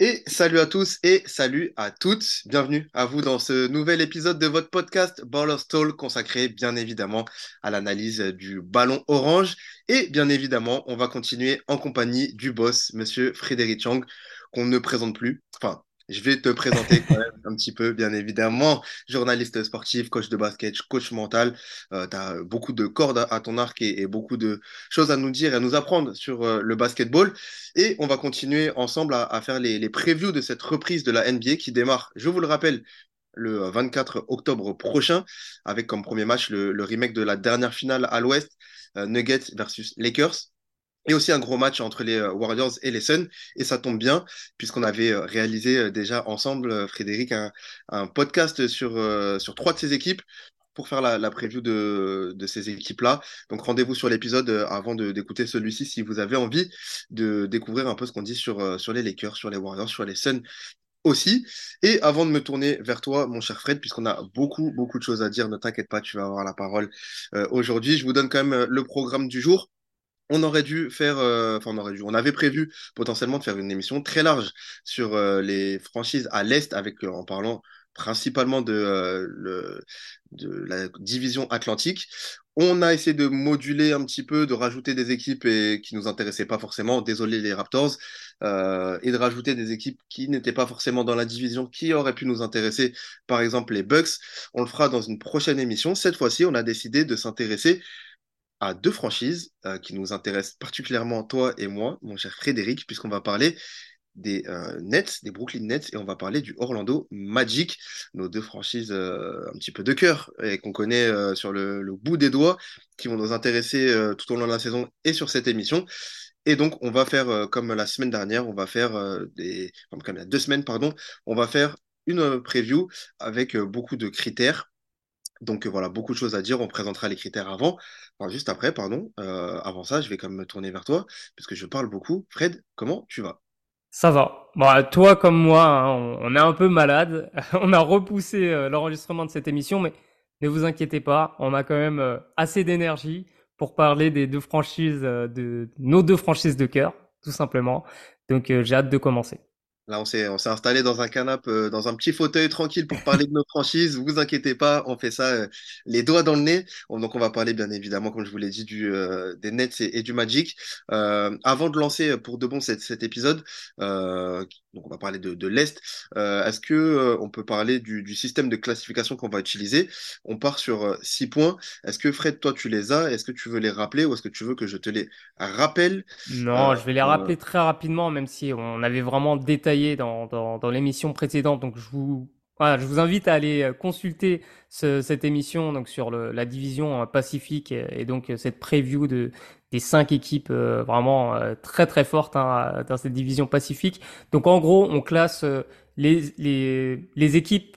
Et salut à tous et salut à toutes. Bienvenue à vous dans ce nouvel épisode de votre podcast Ballers Talk consacré bien évidemment à l'analyse du ballon orange. Et bien évidemment, on va continuer en compagnie du boss, monsieur Frédéric Chang, qu'on ne présente plus. Enfin, je vais te présenter quand même un petit peu, bien évidemment. Journaliste sportif, coach de basket, coach mental. Euh, tu as beaucoup de cordes à, ton arc et, beaucoup de choses à nous dire et à nous apprendre sur euh, le basketball. Et on va continuer ensemble à, faire les, les, previews de cette reprise de la NBA qui démarre, je vous le rappelle, le 24 octobre prochain, avec comme premier match le, remake de la dernière finale à l'Ouest, euh, Nuggets versus Lakers et aussi un gros match entre les euh, Warriors et les Suns. Et ça tombe bien, puisqu'on avait euh, réalisé euh, déjà ensemble, Frédéric, un, podcast sur, sur trois de ces équipes pour faire la, preview de, de ces équipes-là. Donc rendez-vous sur l'épisode avant d'écouter celui-ci si vous avez envie de découvrir un peu ce qu'on dit sur, sur les Lakers, sur les Warriors, sur les Suns aussi. Et avant de me tourner vers toi, mon cher Fred, puisqu'on a beaucoup, beaucoup de choses à dire, ne t'inquiète pas, tu vas avoir la parole aujourd'hui. Je vous donne quand même le programme du jour on aurait dû faire, euh, enfin on aurait dû, on avait prévu potentiellement de faire une émission très large sur euh, les franchises à l'est, avec euh, en parlant principalement de, la division atlantique. On a essayé de moduler un petit peu, de rajouter des équipes qui nous intéressaient pas forcément, désolé les Raptors, et de rajouter des équipes qui n'étaient pas forcément dans la division, qui auraient pu nous intéresser, par exemple les Bucks. On le fera dans une prochaine émission. Cette fois-ci, on a décidé de s'intéresser à deux franchises euh, qui nous intéressent particulièrement toi et moi, mon cher Frédéric, puisqu'on va parler des euh, Nets, des Brooklyn Nets, et on va parler du Orlando Magic, nos deux franchises euh, un petit peu de cœur et qu'on connaît sur le, bout des doigts, qui vont nous intéresser tout au long de la saison et sur cette émission. Et donc, on va faire comme la semaine dernière, on va faire des, comme il y a deux semaines, pardon, on va faire une preview avec beaucoup de critères donc euh, voilà, beaucoup de choses à dire. On présentera les critères avant, enfin, juste après, pardon. Euh, avant ça, je vais quand même me tourner vers toi, parce que je parle beaucoup. Fred, comment tu vas? Ça va. Bon, toi comme moi, hein, on, est un peu malade. on a repoussé euh, l'enregistrement de cette émission, mais ne vous inquiétez pas, on a quand même assez d'énergie pour parler des deux franchises, de nos deux franchises de cœur, tout simplement. Donc j'ai hâte de commencer. Là, on s'est, on s'est installé dans un canapé, euh, dans un petit fauteuil tranquille pour parler de nos franchises. Vous inquiétez pas, on fait ça euh, les doigts dans le nez. donc, on va parler bien évidemment, comme je vous l'ai dit, du, euh, des Nets et, du Magic. avant de lancer pour de bon cet, cet épisode, donc on va parler de, de l'Est. est-ce que on peut parler du, du, système de classification qu'on va utiliser? On part sur six points. Est-ce que Fred, toi, tu les as? Est-ce que tu veux les rappeler ou est-ce que tu veux que je te les rappelle? Non, je vais les rappeler très rapidement, même si on avait vraiment détaillé dans, l'émission précédente. Donc, je vous, je vous invite à aller euh, consulter cette émission donc sur la division euh, Pacifique et, donc euh, cette preview de, des cinq équipes vraiment très très fortes hein, dans cette division Pacifique. Donc, en gros, on classe les, les, les équipes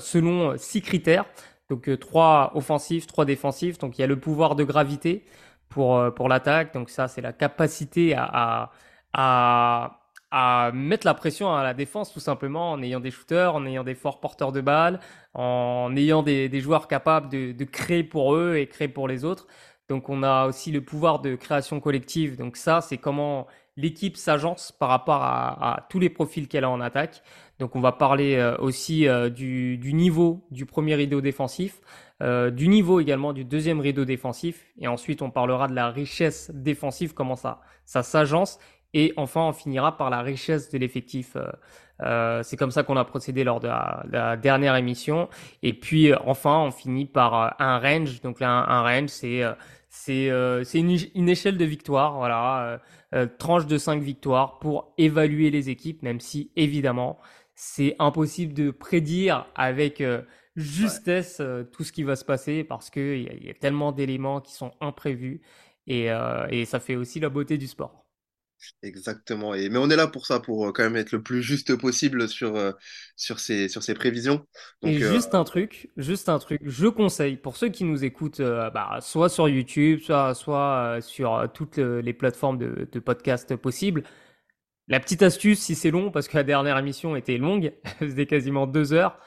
selon six critères. Donc, trois offensifs, trois défensifs. Donc, il y a le pouvoir de gravité pour, pour l'attaque. Donc, ça, c'est la capacité à, à à mettre la pression à la défense tout simplement en ayant des shooters, en ayant des forts porteurs de balles, en ayant des, des joueurs capables de, de, créer pour eux et créer pour les autres. Donc on a aussi le pouvoir de création collective. Donc ça, c'est comment l'équipe s'agence par rapport à, à, tous les profils qu'elle a en attaque. Donc on va parler euh, aussi euh, du, du, niveau du premier rideau défensif, euh, du niveau également du deuxième rideau défensif, et ensuite on parlera de la richesse défensive, comment ça, ça s'agence, et enfin, on finira par la richesse de l'effectif. Euh, euh, c'est comme ça qu'on a procédé lors de la, dernière émission. Et puis, euh, enfin, on finit par un range. Donc là, un, range, c'est c'est c'est une, une, échelle de victoire. Voilà, tranche de 5 victoires pour évaluer les équipes, même si évidemment, c'est impossible de prédire avec justesse tout ce qui va se passer parce qu'il y, y, a tellement d'éléments qui sont imprévus. Et, et ça fait aussi la beauté du sport. Exactement. Et, mais on est là pour ça, pour euh, quand même être le plus juste possible sur, euh, sur, ces, sur ces prévisions. et euh, juste un truc, juste un truc, je conseille pour ceux qui nous écoutent, bah, soit sur YouTube, soit, soit sur toutes les plateformes de, de podcast possibles, la petite astuce, si c'est long, parce que la dernière émission était longue, c'était quasiment deux heures,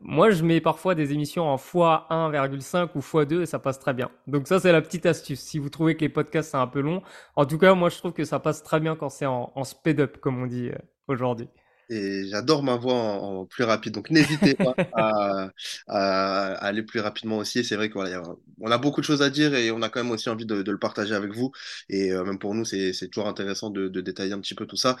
moi, je mets parfois des émissions en x1,5 ou x2 et ça passe très bien. Donc ça, c'est la petite astuce. Si vous trouvez que les podcasts, c'est un peu long, en tout cas, moi, je trouve que ça passe très bien quand c'est en, speed-up, comme on dit euh, aujourd'hui. Et j'adore ma voix en, plus rapide. Donc n'hésitez pas à, aller plus rapidement aussi. C'est vrai qu'on a beaucoup de choses à dire et on a quand même aussi envie de, le partager avec vous. Et euh, même pour nous, c'est toujours intéressant de, détailler un petit peu tout ça.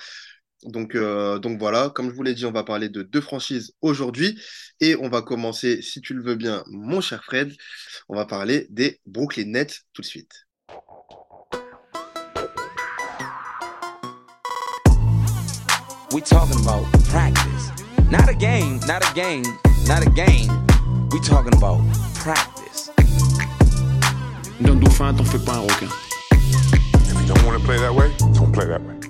Donc, euh, donc voilà, comme je vous l'ai dit, on va parler de deux franchises aujourd'hui. Et on va commencer, si tu le veux bien, mon cher Fred, on va parler des Brooklyn Nets tout de suite. We talking about practice. Not a game, not a game, not a game. We talking about practice. D'un dauphin, t'en fais pas un requin. If you don't want to play that way, don't play that way.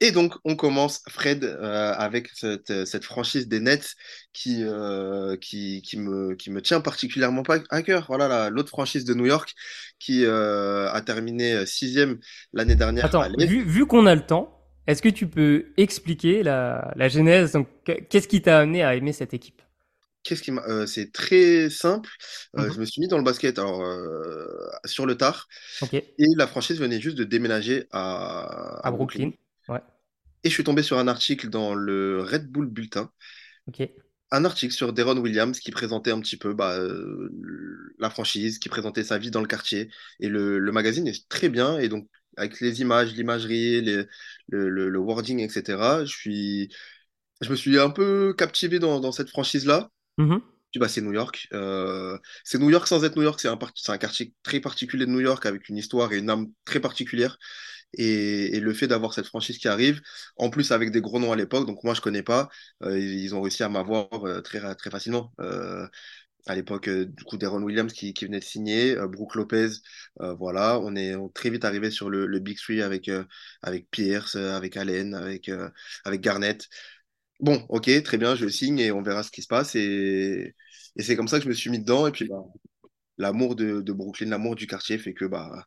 Et donc, on commence, Fred, euh, avec cette, cette, franchise des Nets qui, euh, qui, qui, me, qui me tient particulièrement à cœur. Voilà, l'autre franchise de New York qui euh, a terminé sixième l'année dernière. Attends, vu, vu qu'on a le temps, est-ce que tu peux expliquer la, la genèse? Qu'est-ce qui t'a amené à aimer cette équipe? Qu'est-ce qui euh, c'est très simple. Euh, mhm. Je me suis mis dans le basket alors, euh, sur le tard. Et la franchise venait juste de déménager à, à, Brooklyn. Ouais. Et je suis tombé sur un article dans le Red Bull Bulletin. Un article sur Deron Williams qui présentait un petit peu bah, la franchise, qui présentait sa vie dans le quartier. Et le, le magazine est très bien. Et donc, avec les images, l'imagerie, le, le, le, wording, etc. Je, suis, je me suis un peu captivé dans, dans cette franchise-là. Mm-hmm. Bah, c'est New York. Euh, c'est New York sans être New York. C'est un, un, quartier très particulier de New York avec une histoire et une âme très particulière. Et, le fait d'avoir cette franchise qui arrive, en plus avec des gros noms à l'époque, donc moi je connais pas, euh, ils ont réussi à m'avoir euh, très, très facilement à l'époque euh, du coup Deron Williams qui, qui, venait de signer, euh, Brooke Lopez, euh, voilà, on est très vite arrivé sur le, le Big Three avec avec Pierce, avec Allen, avec avec Garnett. Bon, ok, très bien, je signe et on verra ce qui se passe et, et c'est comme ça que je me suis mis dedans et puis bah, l'amour de, de, Brooklyn, l'amour du quartier fait que bah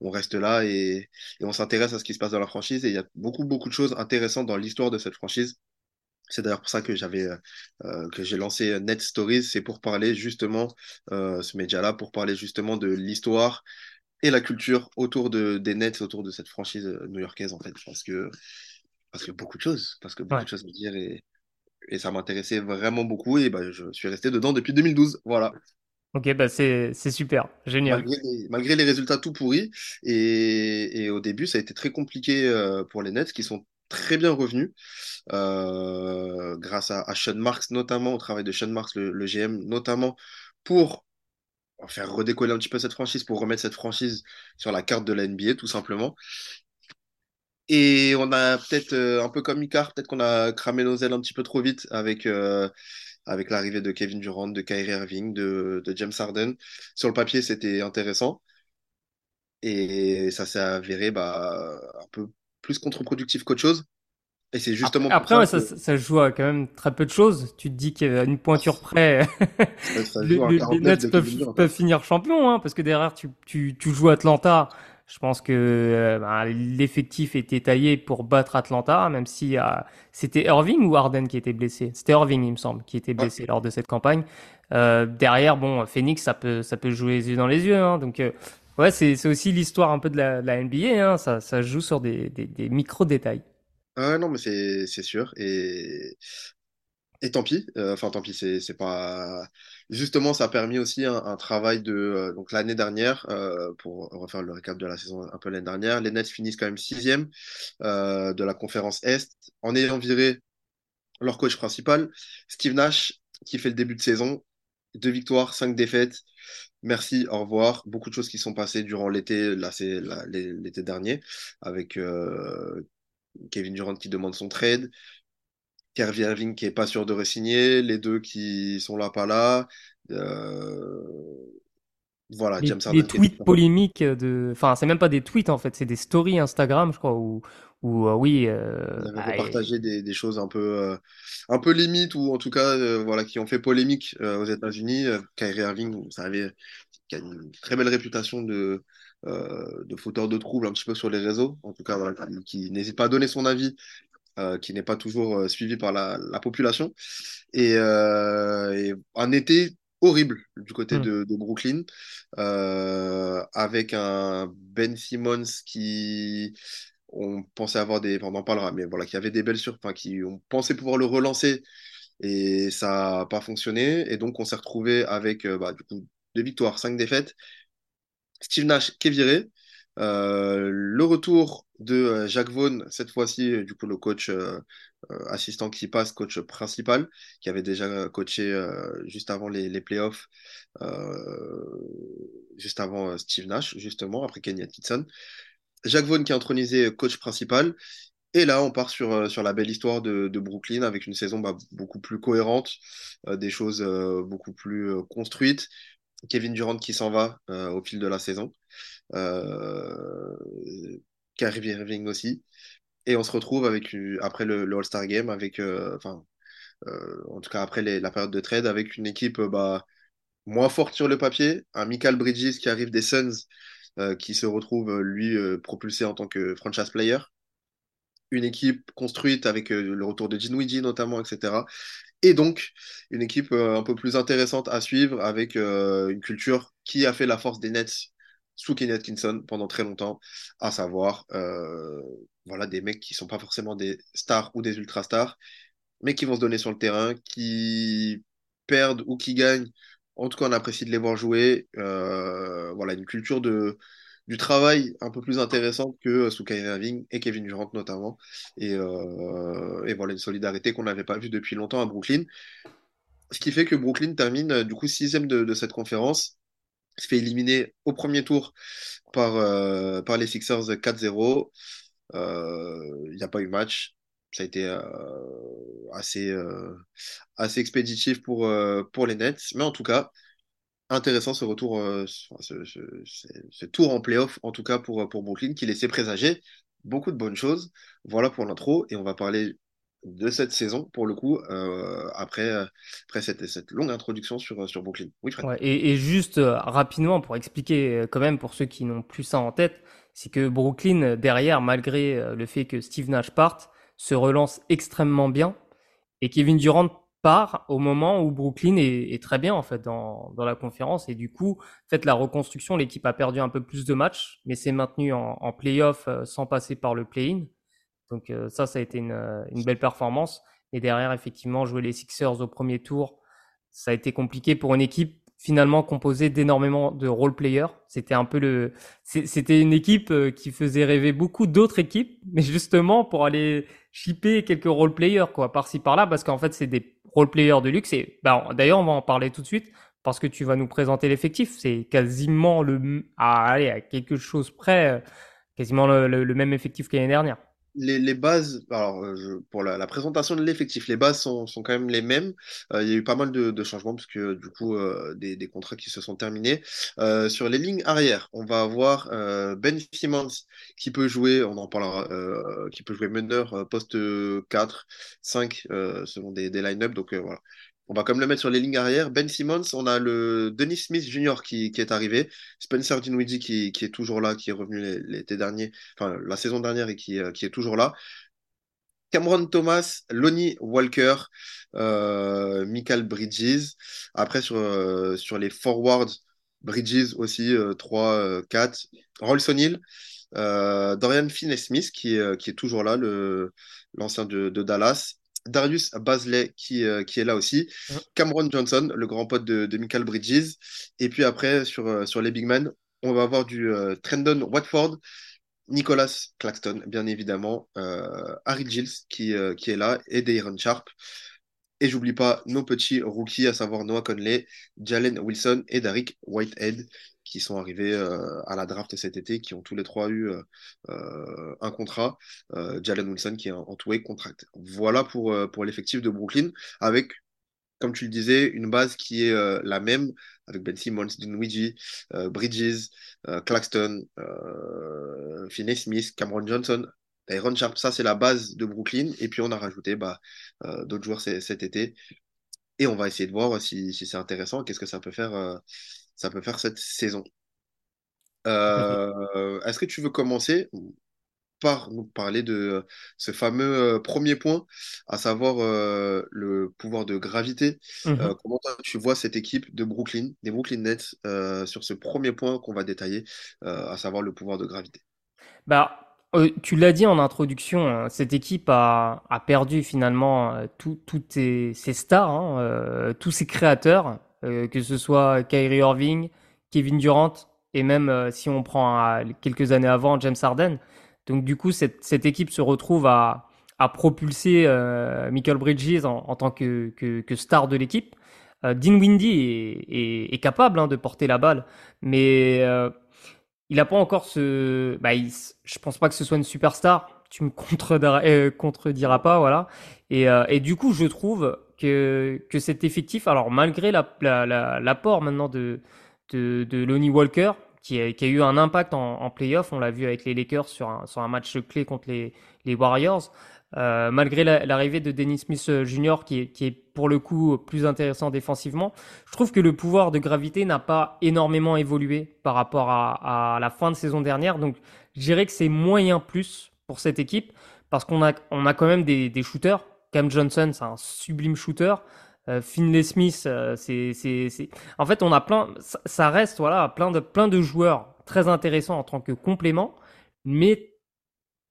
on reste là et, et on s'intéresse à ce qui se passe dans la franchise. Et il y a beaucoup beaucoup de choses intéressantes dans l'histoire de cette franchise. C'est d'ailleurs pour ça que j'avais euh, euh, que j'ai lancé Net Stories, c'est pour parler justement euh, ce média-là, pour parler justement de l'histoire et la culture autour de des Nets, autour de cette franchise new-yorkaise en fait, parce que parce que beaucoup de choses, parce que beaucoup de choses à dire et, et ça m'intéressait vraiment beaucoup. Et bah, je suis resté dedans depuis 2012, voilà. Ok, bah c'est super, génial. Malgré les, résultats tout pourris, et, au début, ça a été très compliqué pour les Nets qui sont très bien revenus euh, grâce à, Sean Marks, notamment au travail de Sean Marks, le, GM, notamment pour faire redécoller un petit peu cette franchise, pour remettre cette franchise sur la carte de la NBA, tout simplement. Et on a peut-être, euh, un peu comme Icar, peut-être qu'on a cramé nos ailes un petit peu trop vite avec, euh, avec l'arrivée de Kevin Durant, de Kyrie Irving, de, de James Harden. Sur le papier, c'était intéressant. Et ça s'est avéré bah, un peu plus contre-productif qu'autre chose. Et c'est justement. Après, ça, ça, joue à quand même très peu de choses. Tu te dis qu'à une pointure près, les, Nets peuvent, peuvent, finir champion, hein, parce que derrière, tu, tu, tu joues Atlanta. Je pense que euh, bah, l'effectif était taillé pour battre Atlanta, même si euh, c'était Irving ou Harden qui était blessé? C'était Irving, il me semble, qui était blessé lors de cette campagne. Euh, derrière, bon, Phoenix, ça peut, ça peut jouer les yeux dans les yeux. Hein, donc, ouais, c'est aussi l'histoire un peu de la, la NBA. Hein, ça, ça joue sur des, des, des micro détails. Ah non, mais c'est sûr. Et, et tant pis. Enfin, tant pis, c'est pas. Justement, ça a permis aussi un, travail de. Euh, donc, l'année dernière, euh, pour refaire le récap de la saison un peu l'année dernière, les Nets finissent quand même sixième de la conférence Est en ayant viré leur coach principal, Steve Nash, qui fait le début de saison. Deux victoires, cinq défaites. Merci, au revoir. Beaucoup de choses qui sont passées durant l'été, l'été dernier, avec Kevin Durant qui demande son trade, Kerry Irving qui est pas sûr de re-signer, les deux qui sont là, pas là. Euh, voilà, James Harden. Des tweets polémiques de. Enfin, c'est même pas des tweets en fait, c'est des stories Instagram, je crois, où, où euh, oui. Euh... Avez partagé des, des, choses un peu, euh, un peu limites ou en tout cas, voilà, qui ont fait polémique aux États-Unis. Kyrie Irving, vous savez, qui a une très belle réputation de, euh, de fauteurs de troubles un petit peu sur les réseaux, en tout cas, qui, n'hésite pas à donner son avis, euh, qui n'est pas toujours euh, suivi par la, population. Et, un été horrible du côté hmm. de, Brooklyn, avec un Ben Simmons qui on pensait avoir des, on en parlera, mais voilà, qui avait des belles surprises, qui ont pensé pouvoir le relancer et ça n'a pas fonctionné. Et donc, on s'est retrouvé avec bah, du coup, deux victoires, cinq défaites. Steve Nash qui est viré. Euh, le retour de euh, Jacques Vaughan, cette fois-ci, euh, du coup, le coach assistant qui passe, coach principal, qui avait déjà coaché juste avant les, les playoffs, juste avant Steve Nash, justement, après Kenny Atkinson. Jacques Vaughan qui est intronisé coach principal. Et là, on part sur, la belle histoire de, de Brooklyn avec une saison bah, beaucoup plus cohérente, des choses beaucoup plus construites. Kevin Durant qui s'en va au fil de la saison. Euh, Kyrie Irving aussi. Et on se retrouve avec, après le, All-Star Game, avec, euh, enfin, euh, en tout cas après la période de trade, avec une équipe bah, moins forte sur le papier. Un Michael Bridges qui arrive des Suns, qui se retrouve, lui, propulsé en tant que franchise player. Une équipe construite avec le retour de Dinwiddie notamment, etc. Et donc, une équipe un peu plus intéressante à suivre avec une culture qui a fait la force des Nets sous Kenny Atkinson pendant très longtemps, à savoir euh, voilà, des mecs qui sont pas forcément des stars ou des ultra stars, mais qui vont se donner sur le terrain, qui perdent ou qui gagnent. En tout cas, on apprécie de les voir jouer. Euh, voilà, une culture du travail un peu plus intéressante que sous Kyrie Irving et Kevin Durant notamment. Et, euh, voilà, une solidarité qu'on n'avait pas vue depuis longtemps à Brooklyn. Ce qui fait que Brooklyn termine du coup sixième de cette conférence se fait éliminer au premier tour par, euh, par les Sixers 4-0. Il euh, n'y a pas eu match. Ça a été euh, assez, assez expéditif pour, pour les Nets. Mais en tout cas, intéressant ce retour, ce, ce, tour en playoff, en tout cas pour, pour Brooklyn, qui laissait présager beaucoup de bonnes choses. Voilà pour l'intro. Et on va parler de cette saison, pour le coup, euh, après, euh, après cette, cette, longue introduction sur, sur Brooklyn. Oui, Fred. et, juste euh, rapidement, pour expliquer quand même, pour ceux qui n'ont plus ça en tête, c'est que Brooklyn, derrière, malgré le fait que Steve Nash parte, se relance extrêmement bien. Et Kevin Durant part au moment où Brooklyn est, très bien en fait dans, dans, la conférence et du coup en fait la reconstruction l'équipe a perdu un peu plus de matchs mais s'est maintenue en, en playoff sans passer par le play-in donc euh, ça, ça a été une, euh, une, belle performance. Et derrière, effectivement, jouer les Sixers au premier tour, ça a été compliqué pour une équipe finalement composée d'énormément de role players. C'était un peu le, c'était une équipe euh, qui faisait rêver beaucoup d'autres équipes, mais justement pour aller shipper quelques role players quoi, par-ci par-là, parce qu'en fait c'est des role players de luxe. Et bah, d'ailleurs, on va en parler tout de suite parce que tu vas nous présenter l'effectif. C'est quasiment le, à, aller à quelque chose près, quasiment le même effectif qu'année dernière les, bases, alors euh, pour la, présentation de l'effectif, les bases sont, quand même les mêmes. Euh, il y a eu pas mal de, changements parce que du coup, euh, des, contrats qui se sont terminés. sur les lignes arrière, on va avoir Ben Simmons qui peut jouer, on en parlera, qui peut jouer meneur poste 4, 5 selon des, des line-up. Donc voilà, on va comme le mettre sur les lignes arrière. Ben Simmons, on a le Denis Smith Jr. qui, est arrivé. Spencer Dinwiddie qui, est toujours là, qui est revenu l'été dernier, enfin la saison dernière et qui, euh, est toujours là. Cameron Thomas, Lonnie Walker, euh, Michael Bridges. Après, sur, euh, sur les forwards, Bridges aussi, 3, 4. Rolls O'Neill, Dorian Finney-Smith qui, qui est toujours là, l'ancien de Dallas. Darius Basley qui, euh, qui est là aussi, Cameron Johnson, le grand pote de, Michael Bridges, et puis après sur, euh, sur les big men, on va avoir du euh, Trendon Watford, Nicolas Claxton, bien évidemment, Harry Gilles qui, qui est là, et Dayron Sharp. Et j'oublie pas nos petits rookies, à savoir Noah Conley, Jalen Wilson et Derek Whitehead, qui sont arrivés euh, à la draft cet été, qui ont tous les trois eu euh, euh, un contrat. Jalen Wilson qui est en two-way contract. Voilà pour, pour l'effectif de Brooklyn, avec comme tu le disais, une base qui est la même avec Ben Simmons, Dinwiddie, Bridges, Claxton, Finney Smith, Cameron Johnson, Aaron Sharp. Ça, c'est la base de Brooklyn. Et puis, on a rajouté bah, d'autres joueurs cet été. Et on va essayer de voir si, si c'est intéressant, qu'est-ce que ça peut faire ça peut faire cette saison. Euh, est-ce que tu veux commencer par nous parler de ce fameux euh, premier point, à savoir euh, le pouvoir de gravité? Mhm. comment tu vois cette équipe de Brooklyn, des Brooklyn Nets, sur ce premier point qu'on va détailler, à savoir le pouvoir de gravité? Bah, tu l'as dit en introduction, hein, cette équipe a, a perdu finalement toutes ses, stars, hein, tous ses créateurs, que ce soit Kyrie Irving, Kevin Durant, et même si on prend quelques années avant James Harden. Donc du coup, cette, cette équipe se retrouve à, à propulser euh, Michael Bridges en, en tant que, que, que, star de l'équipe. Euh, Dean Windy est, est, est capable hein, de porter la balle, mais euh, il n'a pas encore ce. Bah, il, je pense pas que ce soit une superstar. Tu me contrediras, euh, contrediras pas, voilà. Et, euh, et, du coup, je trouve que, cet effectif, alors malgré l'apport la, la, la maintenant de, Lonnie Walker, qui a, eu un impact en, en playoff. On l'a vu avec les Lakers sur un, match clé contre les, Warriors. Euh, malgré l'arrivée de Dennis Smith euh, Jr., qui est, pour le coup plus intéressant défensivement, je trouve que le pouvoir de gravité n'a pas énormément évolué par rapport à, la fin de saison dernière. Donc, je dirais que c'est moyen plus pour cette équipe parce qu'on a, on a quand même des, des shooters. Cam Johnson, c'est un sublime shooter. Euh, Finlay Smith, euh, c'est, c'est, en fait, on a plein, ça, reste voilà, plein de, plein de joueurs très intéressants en tant que complément, mais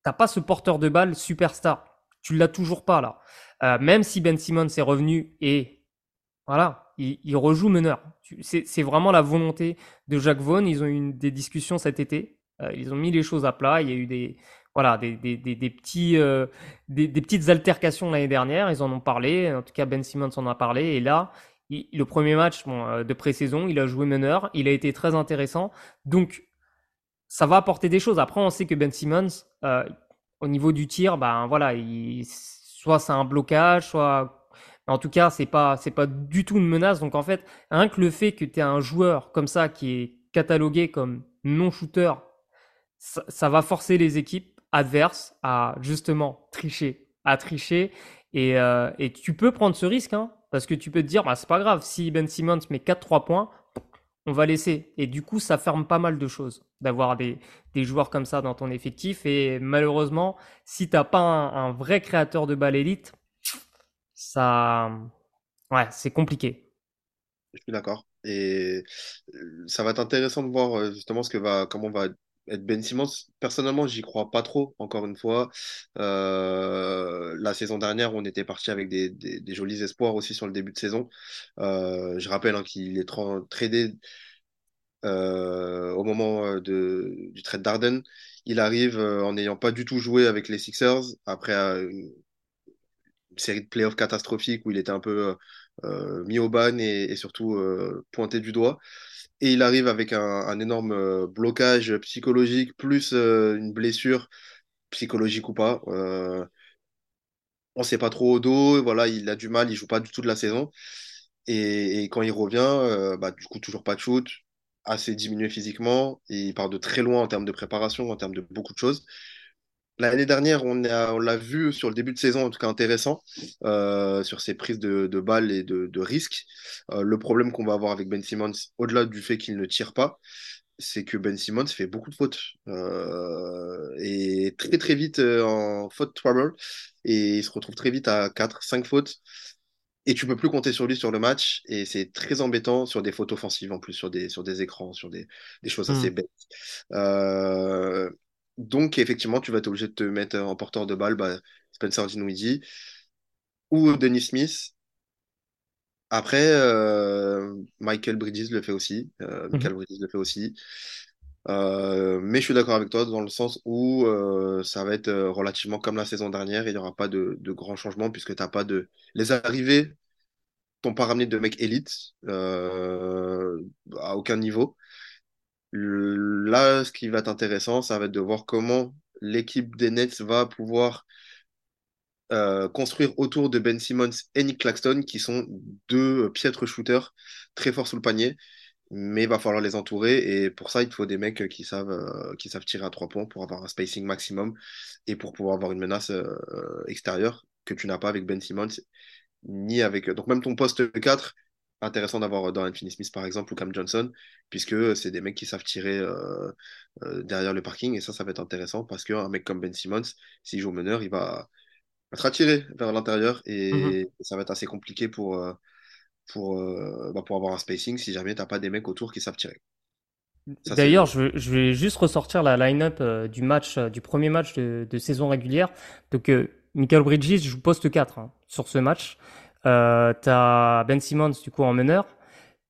t'as pas ce porteur de balle superstar. Tu l'as toujours pas là. Euh, même si Ben Simmons est revenu et voilà, il, il rejoue meneur. C'est vraiment la volonté de Jacques Vaughan. Ils ont eu des discussions cet été. Euh, ils ont mis les choses à plat. Il y a eu des voilà des, des, des, petits euh, des, petites altercations l'année dernière. Ils en ont parlé. En tout cas, Ben Simmons en a parlé. Et là, le premier match euh, de pré-saison, il a joué meneur. Il a été très intéressant. Donc ça va apporter des choses. Après, on sait que Ben Simmons, euh, au niveau du tir, ben voilà, il, soit c'est un blocage, soit en tout cas, c'est pas pas du tout une menace. Donc en fait, rien que le fait que tu aies un joueur comme ça qui est catalogué comme non shooter, ça, va forcer les équipes adverses à justement tricher, à tricher et, euh, et tu peux prendre ce risque hein, parce que tu peux te dire bah c'est pas grave si Ben Simmons met 4 3 points, on va laisser. Et du coup, ça ferme pas mal de choses d'avoir des, des, joueurs comme ça dans ton effectif. Et malheureusement, si t'as pas un, un, vrai créateur de balle élite, ça, ouais, c'est compliqué. Je suis d'accord. Et euh, ça va être intéressant de voir euh, justement ce que va, comment va être Ben Simmons. Personnellement, j'y crois pas trop, encore une fois. Euh, la saison dernière, on était parti avec des, jolis espoirs aussi sur le début de saison. Euh, je rappelle hein, qu'il est tradé euh, au moment du trade d'Arden. Il arrive en n'ayant pas du tout joué avec les Sixers après une, série de playoffs catastrophiques où il était un peu mis au ban et surtout pointé du doigt et il arrive avec un, énorme blocage psychologique plus euh, une blessure psychologique ou pas. Euh, on sait pas trop au dos, voilà, il a du mal, il joue pas du tout de la saison. Et, quand il revient, euh, bah, du coup, toujours pas de shoot, assez diminué physiquement, il part de très loin en termes de préparation, en termes de beaucoup de choses. L'année dernière, on l'a on vu sur le début de saison, en tout cas intéressant, euh, sur ses prises de, de balles et de, de risques. Euh, le problème qu'on va avoir avec Ben Simmons, au-delà du fait qu'il ne tire pas, c'est que Ben Simmons fait beaucoup de fautes euh, et très très vite en faute trouble et il se retrouve très vite à 4, 5 fautes et tu peux plus compter sur lui sur le match et c'est très embêtant sur des fautes offensives en plus sur des sur des écrans sur des, des choses assez mmh. bêtes euh, donc, effectivement, tu vas être obligé de te mettre en porteur de balle bah, Spencer Dinwiddie ou Dennis Smith. Après, euh, Michael Bridges le fait aussi. Euh, mhm. Michael Bridges le fait aussi. Euh, mais je suis d'accord avec toi dans le sens où euh, ça va être euh, relativement comme la saison dernière. Il n'y aura pas de, de grands changements puisque tu n'as pas de. Les arrivées t'ont pas ramené de mecs élites euh, à aucun niveau. Là, ce qui va être intéressant, ça va être de voir comment l'équipe des Nets va pouvoir euh, construire autour de Ben Simmons et Nick Claxton, qui sont deux piètres shooters très forts sous le panier. Mais il va falloir les entourer. Et pour ça, il faut des mecs qui savent, euh, qui savent tirer à trois points pour avoir un spacing maximum et pour pouvoir avoir une menace euh, extérieure que tu n'as pas avec Ben Simmons ni avec. Donc, même ton poste 4, intéressant d'avoir euh, Dorian Finney-Smith par exemple ou Cam Johnson, puisque c'est des mecs qui savent tirer euh, euh, derrière le parking et ça, ça va être intéressant parce qu'un mec comme Ben Simmons, s'il joue au meneur, il va être attiré vers l'intérieur et, mm-hmm. ça va être assez compliqué pour, pour, bah, pour avoir un spacing si jamais tu n'as pas des mecs autour qui savent tirer. D'ailleurs, je, je, vais juste ressortir la line-up du match, du premier match de, de saison régulière. Donc, Michael Bridges joue poste 4 hein, sur ce match. Euh, t'as Ben Simmons du coup en meneur.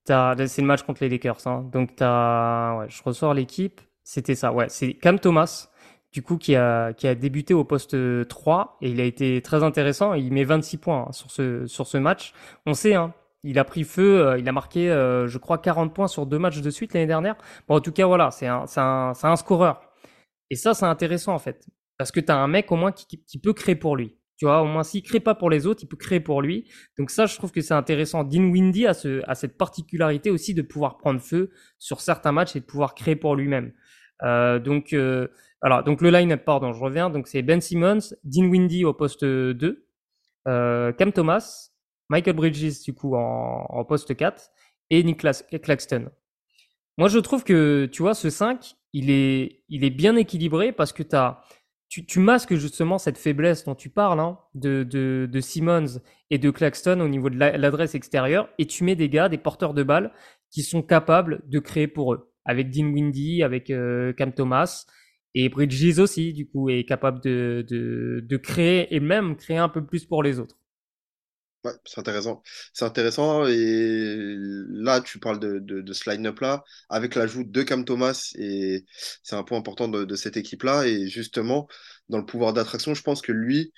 C'est le match contre les Lakers. Hein. Donc as, ouais, je ressors l'équipe. C'était ça. Ouais, c'est Cam Thomas du coup qui a qui a débuté au poste 3 et il a été très intéressant. Il met 26 points hein, sur ce sur ce match. On sait hein, il a pris feu, euh, il a marqué, euh, je crois, 40 points sur deux matchs de suite l'année dernière. Bon, en tout cas, voilà, c'est un, un, un scoreur. Et ça, c'est intéressant, en fait. Parce que tu as un mec au moins qui, qui, peut créer pour lui. Tu vois, au moins s'il crée pas pour les autres, il peut créer pour lui. Donc ça, je trouve que c'est intéressant. Dean Windy a, ce, a cette particularité aussi de pouvoir prendre feu sur certains matchs et de pouvoir créer pour lui-même. Euh, donc, euh, alors, donc le line-up, pardon, je reviens. Donc c'est Ben Simmons, Dean Windy au poste 2, euh, Cam Thomas, Michael Bridges du coup en, en poste 4 et Nicholas Claxton. Moi, je trouve que, tu vois, ce 5, il est, il est bien équilibré parce que tu as tu, masques justement cette faiblesse dont tu parles, hein, de, de, de, Simmons et de Claxton au niveau de l'adresse extérieure, et tu mets des gars, des porteurs de balles, qui sont capables de créer pour eux. Avec Dean Windy, avec euh, Cam Thomas, et Bridges aussi, du coup, est capable de, de, de créer, et même créer un peu plus pour les autres. Ouais, c'est intéressant. Et là, tu parles de, de, ce line-up là, avec l'ajout de Cam Thomas, et c'est un point important de, de cette équipe-là. Et justement, dans le pouvoir d'attraction, je pense que lui,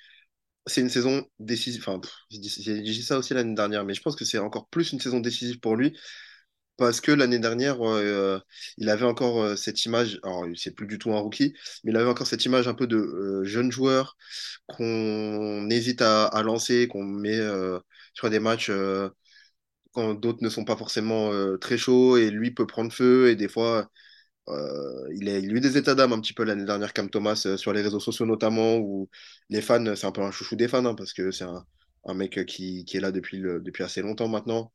c'est une saison décisive. Enfin, j'ai dit ça aussi l'année dernière, mais je pense que c'est encore plus une saison décisive pour lui. Parce que l'année dernière, euh, il avait encore euh, cette image, alors c'est plus du tout un rookie, mais il avait encore cette image un peu de euh, jeune joueur qu'on hésite à, lancer, qu'on met sur des matchs quand d'autres ne sont pas forcément très chauds et lui peut prendre feu et des fois il, a, eu des états d'âme un petit peu l'année dernière, comme Thomas, sur les réseaux sociaux notamment, où les fans, c'est un peu un chouchou des fans, hein, parce que c'est un, mec qui, est là depuis assez longtemps maintenant.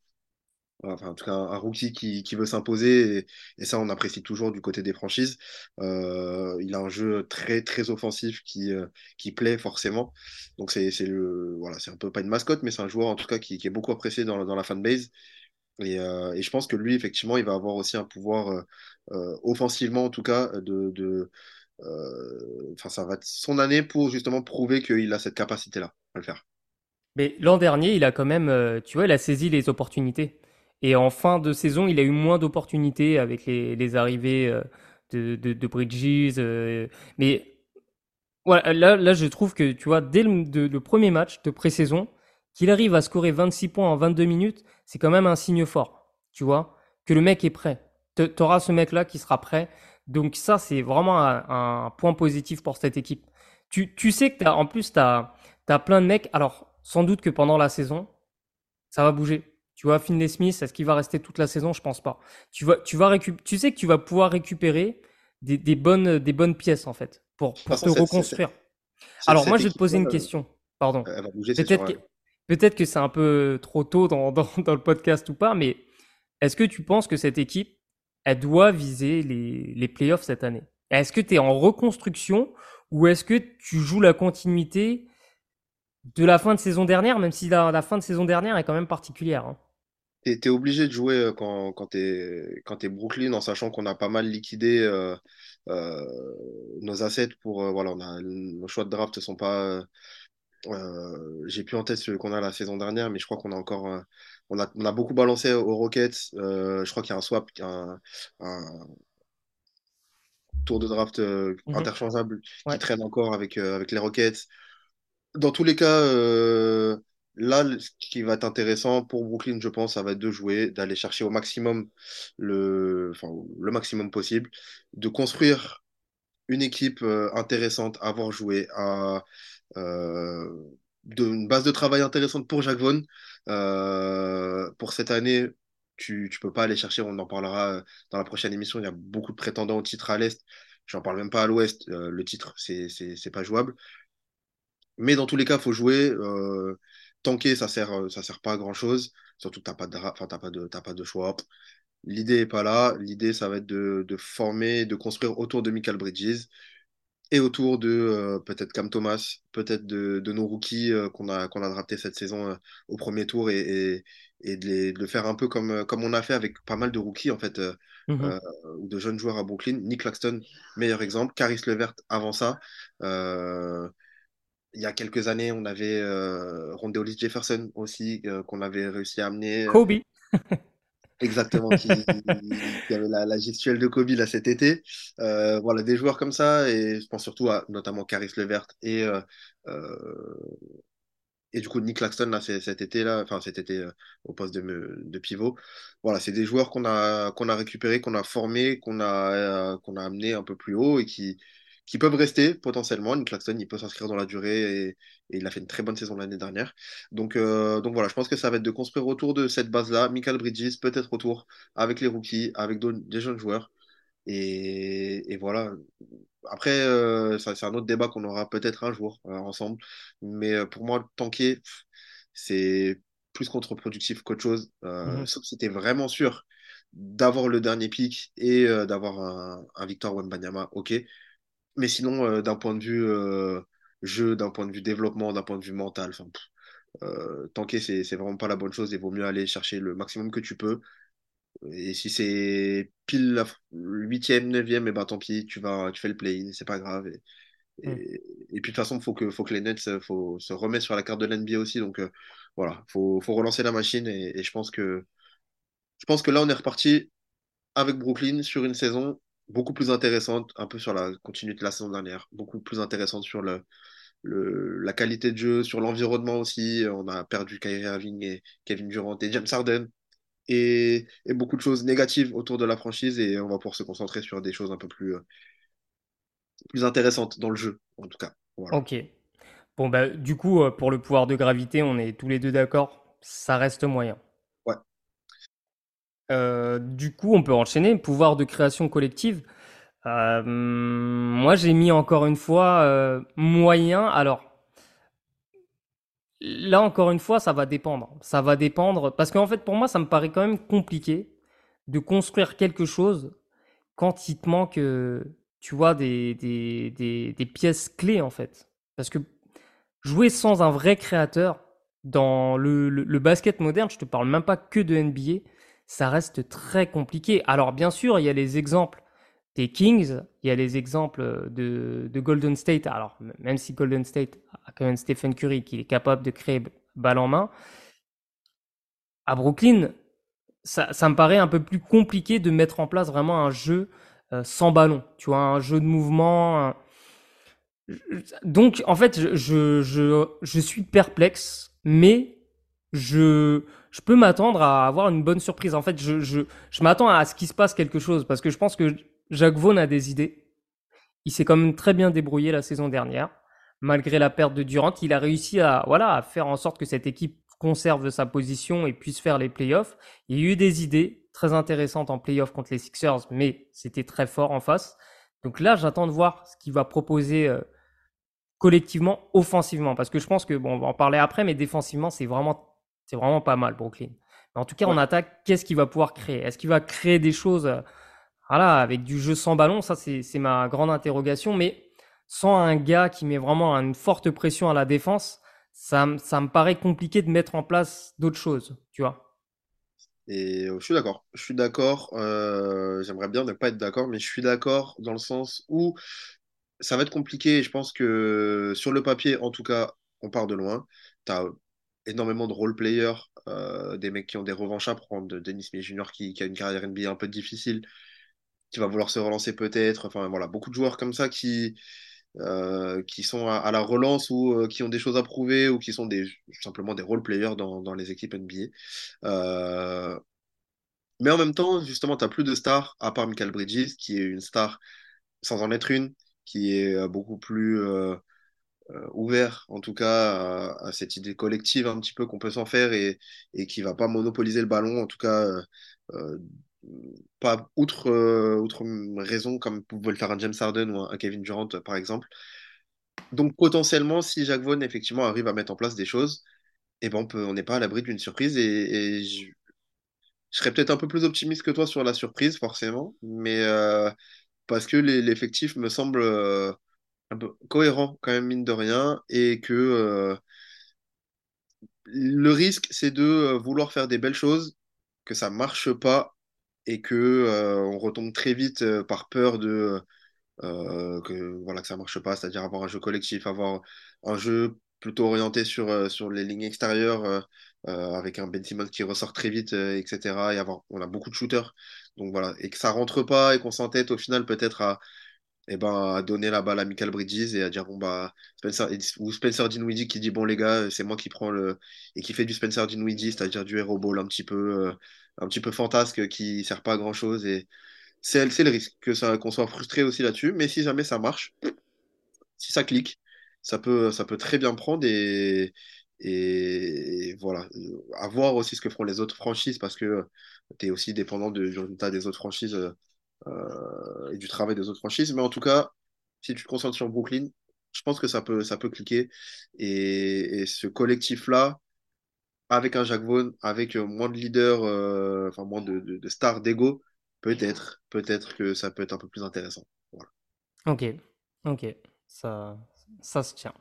Enfin, en tout cas, un, rookie qui, qui veut s'imposer, et, ça, on apprécie toujours du côté des franchises. Euh, il a un jeu très, très offensif qui, euh, qui plaît forcément. Donc, c'est le, voilà, un peu pas une mascotte, mais c'est un joueur en tout cas qui, est beaucoup apprécié dans, dans la fanbase. Et, euh, et, je pense que lui, effectivement, il va avoir aussi un pouvoir offensivement, en tout cas, de, de enfin, ça va être son année pour justement prouver qu'il a cette capacité-là à le faire. Mais l'an dernier, il a quand même, tu vois, il a saisi les opportunités. Et en fin de saison, il a eu moins d'opportunités avec les, les arrivées euh, de, de, de Bridges. Euh, mais voilà, là, là, je trouve que, tu vois, dès le, de, le premier match de pré-saison, qu'il arrive à scorer 26 points en 22 minutes, c'est quand même un signe fort, tu vois, que le mec est prêt. Tu auras ce mec-là qui sera prêt. Donc ça, c'est vraiment un, un, point positif pour cette équipe. Tu, tu sais que as, en plus, tu as, as plein de mecs. Alors, sans doute que pendant la saison, ça va bouger tu vois, Finlay Smith, est-ce qu'il va rester toute la saison? Je pense pas. Tu vas, tu vas tu sais que tu vas pouvoir récupérer des, des, bonnes, des bonnes pièces en fait pour, pour te reconstruire. Alors moi, je vais te poser une question. Pardon. Peut-être que, peut que c'est un peu trop tôt dans, dans, dans, le podcast ou pas, mais est-ce que tu penses que cette équipe, elle doit viser les, les playoffs cette année? Est-ce que tu es en reconstruction ou est-ce que tu joues la continuité de la fin de saison dernière, même si la, la fin de saison dernière est quand même particulière hein? Tu es, obligé de jouer quand, quand tu es, Brooklyn, en sachant qu'on a pas mal liquidé euh, euh, nos assets pour. voilà, on a, nos choix de draft ne sont pas. J'ai plus en tête ce qu'on a la saison dernière, mais je crois qu'on a encore. on, a, on a beaucoup balancé aux Rockets. je crois qu'il y a un swap, un, un tour de draft mhm. interchangeable qui traîne encore avec, avec les Rockets. Dans tous les cas, Là, ce qui va être intéressant pour Brooklyn, je pense, ça va être de jouer, d'aller chercher au maximum le, maximum possible, de construire une équipe euh, intéressante à voir jouer, à, euh, une base de travail intéressante pour Jacques Vaughan. Euh, pour cette année, tu ne peux pas aller chercher, on en parlera dans la prochaine émission, il y a beaucoup de prétendants au titre à l'Est. J'en parle même pas à l'Ouest. le titre, c'est pas jouable. Mais dans tous les cas, il faut jouer. Tanker, ça sert, euh, ça sert pas à grand chose. Surtout que t'as pas de, enfin, pas de, pas de choix. L'idée est pas là. L'idée, ça va être de, de, former, de construire autour de Michael Bridges. et autour de euh, peut-être Cam Thomas, peut-être de, de, nos rookies euh, qu'on a, qu'on a drafté cette saison euh, au premier tour et, et, et de, les, de, le faire un peu comme, comme on a fait avec pas mal de rookies en fait, mmh ou de jeunes joueurs à Brooklyn. Nick Claxton, meilleur exemple. Caris Levert avant ça. Il y a quelques années, on avait euh, Hollis Jefferson aussi, qu'on avait réussi à amener. Kobe. Exactement, qui, qui avait la, la, gestuelle de Kobe là, cet été. Euh, voilà, des joueurs comme ça, et je pense surtout à notamment Caris Levert et, euh, euh, et du coup Nick Claxton là, cet été là, enfin cet été euh, au poste de, de, pivot. Voilà, c'est des joueurs qu'on a qu'on a récupérés, qu'on a formés, qu'on a euh, qu'on a amenés un peu plus haut et qui qui peuvent rester potentiellement. Nick Claxton, il peut s'inscrire dans la durée et, et, il a fait une très bonne saison l'année dernière. Donc, euh, donc voilà, je pense que ça va être de construire autour de cette base-là. Michael Bridges, peut-être autour, avec les rookies, avec des jeunes joueurs. Et, et voilà. Après, euh, c'est un autre débat qu'on aura peut-être un jour euh, ensemble. Mais pour moi, tanker, c'est plus contre-productif qu'autre chose. Mmh Sauf si tu vraiment sûr d'avoir le dernier pic et d'avoir un, un Victor Wembanyama, ok. Mais sinon, euh, d'un point de vue euh, jeu, d'un point de vue développement, d'un point de vue mental, enfin, euh, tanker, c'est, c'est vraiment pas la bonne chose. Il vaut mieux aller chercher le maximum que tu peux. Et si c'est pile la huitième, neuvième, et ben tant pis, tu vas, tu fais le play-in, c'est pas grave. Et, Mmh. et, et puis de toute façon, il faut que, faut que les Nets euh, faut se remettre sur la carte de l'NBA aussi. Donc euh, voilà, faut, faut relancer la machine. Et, et je pense que, je pense que là, on est reparti avec Brooklyn sur une saison beaucoup plus intéressante, un peu sur la continuité de la saison dernière, beaucoup plus intéressante sur le, la qualité de jeu, sur l'environnement aussi. On a perdu Kyrie Irving et Kevin Durant et James Harden et, beaucoup de choses négatives autour de la franchise et on va pouvoir se concentrer sur des choses un peu plus, euh, intéressantes dans le jeu, en tout cas. Ok. Bon, bah, du coup, euh, pour le pouvoir de gravité, on est tous les deux d'accord? Ça reste moyen. Euh, du coup, on peut enchaîner. Pouvoir de création collective. Euh, moi, j'ai mis encore une fois euh, moyen. Alors, là, encore une fois, ça va dépendre. Ça va dépendre. Parce qu'en fait, pour moi, ça me paraît quand même compliqué de construire quelque chose quand il te manque, euh, tu vois, des, des, des, des pièces clés, en fait. Parce que jouer sans un vrai créateur dans le, le, le basket moderne, je te parle même pas que de NBA, ça reste très compliqué. Alors, bien sûr, il y a les exemples des Kings, il y a les exemples de, de Golden State. Alors, même si Golden State a quand même Stephen Curry qui est capable de créer balle en main, à Brooklyn, ça, me paraît un peu plus compliqué de mettre en place vraiment un jeu euh, sans ballon. Tu vois, un jeu de mouvement. Donc, en fait, je suis perplexe, mais je, je peux m'attendre à avoir une bonne surprise. En fait, je, je, je m'attends à ce qu'il se passe quelque chose parce que je pense que Jacques Vaughan a des idées. Il s'est quand même très bien débrouillé la saison dernière. Malgré la perte de Durant, il a réussi à, voilà, à faire en sorte que cette équipe conserve sa position et puisse faire les playoffs. Il y a eu des idées très intéressantes en playoffs contre les Sixers, mais c'était très fort en face. Donc là, j'attends de voir ce qu'il va proposer euh, collectivement, offensivement, parce que je pense que bon, on va en parler après, mais défensivement, c'est vraiment, c'est vraiment pas mal Brooklyn. Mais en tout cas, Ouais. en attaque, qu'est-ce qu'il va pouvoir créer? Est-ce qu'il va créer des choses, euh, voilà, avec du jeu sans ballon? Ça, c'est ma grande interrogation. Mais sans un gars qui met vraiment une forte pression à la défense, ça, me- ça me paraît compliqué de mettre en place d'autres choses, tu vois? Et euh, je suis d'accord. Je suis d'accord. euh, j'aimerais bien ne pas être d'accord, mais je suis d'accord dans le sens où ça va être compliqué. Je pense que sur le papier, en tout cas, on part de loin. Tu as énormément de role-players, euh, des mecs qui ont des revanches à prendre. de Dennis Smith Jr. qui, a une carrière NBA un peu difficile, qui va vouloir se relancer peut-être. Enfin voilà, beaucoup de joueurs comme ça qui, euh, qui sont à, la relance ou euh, qui ont des choses à prouver ou qui sont simplement des role-players dans, dans les équipes NBA. Mais en même temps, justement, tu n'as plus de stars, à part Michael Bridges, qui est une star sans en être une, qui est beaucoup plus ouvert, en tout cas, à, cette idée collective un petit peu qu'on peut s'en faire et, et qui va pas monopoliser le ballon, en tout cas, euh, euh, pas outre, euh, raison, comme pouvait le faire un James Harden ou un, Kevin Durant, par exemple. Donc, potentiellement, si Jacques Vaughn, effectivement, arrive à mettre en place des choses, eh ben, on peut, on n'est pas à l'abri d'une surprise et, et je, serais peut-être un peu plus optimiste que toi sur la surprise, forcément, mais euh, parce que l'effectif me semble, euh, un peu cohérent quand même, mine de rien, et que euh, le risque, c'est de euh, vouloir faire des belles choses, que ça marche pas, et que euh, on retombe très vite par peur de que voilà que ça marche pas, c'est-à-dire avoir un jeu collectif, avoir un jeu plutôt orienté sur, sur les lignes extérieures, avec un Ben qui ressort très vite, etc. Et avoir, on a beaucoup de shooters, donc voilà, et que ça rentre pas et qu'on s'entête au final peut-être à et ben, à donner la balle à Michael Bridges et à dire bon bah Spencer ou Spencer Dinwiddie qui dit bon les gars c'est moi qui prends le et qui fait du Spencer Dinwiddie c'est-à-dire du hero ball un petit peu euh, un petit peu fantasque qui sert pas à grand chose et c'est le risque que ça qu'on soit frustré aussi là-dessus. Mais si jamais ça marche si ça clique ça peut ça peut très bien prendre et et voilà. À voir aussi ce que feront les autres franchises parce que tu es aussi dépendant du résultat des autres franchises euh, euh, et du travail des autres franchises. Mais en tout cas, si tu te concentres sur Brooklyn, je pense que ça peut, ça peut cliquer. Et, et ce collectif-là, avec un Jacques Vaughn, avec euh, moins de leaders, euh, enfin moins de, de, de stars d'ego, peut-être, peut-être que ça peut être un peu plus intéressant. Voilà. Ok, ok, ça, ça se tient.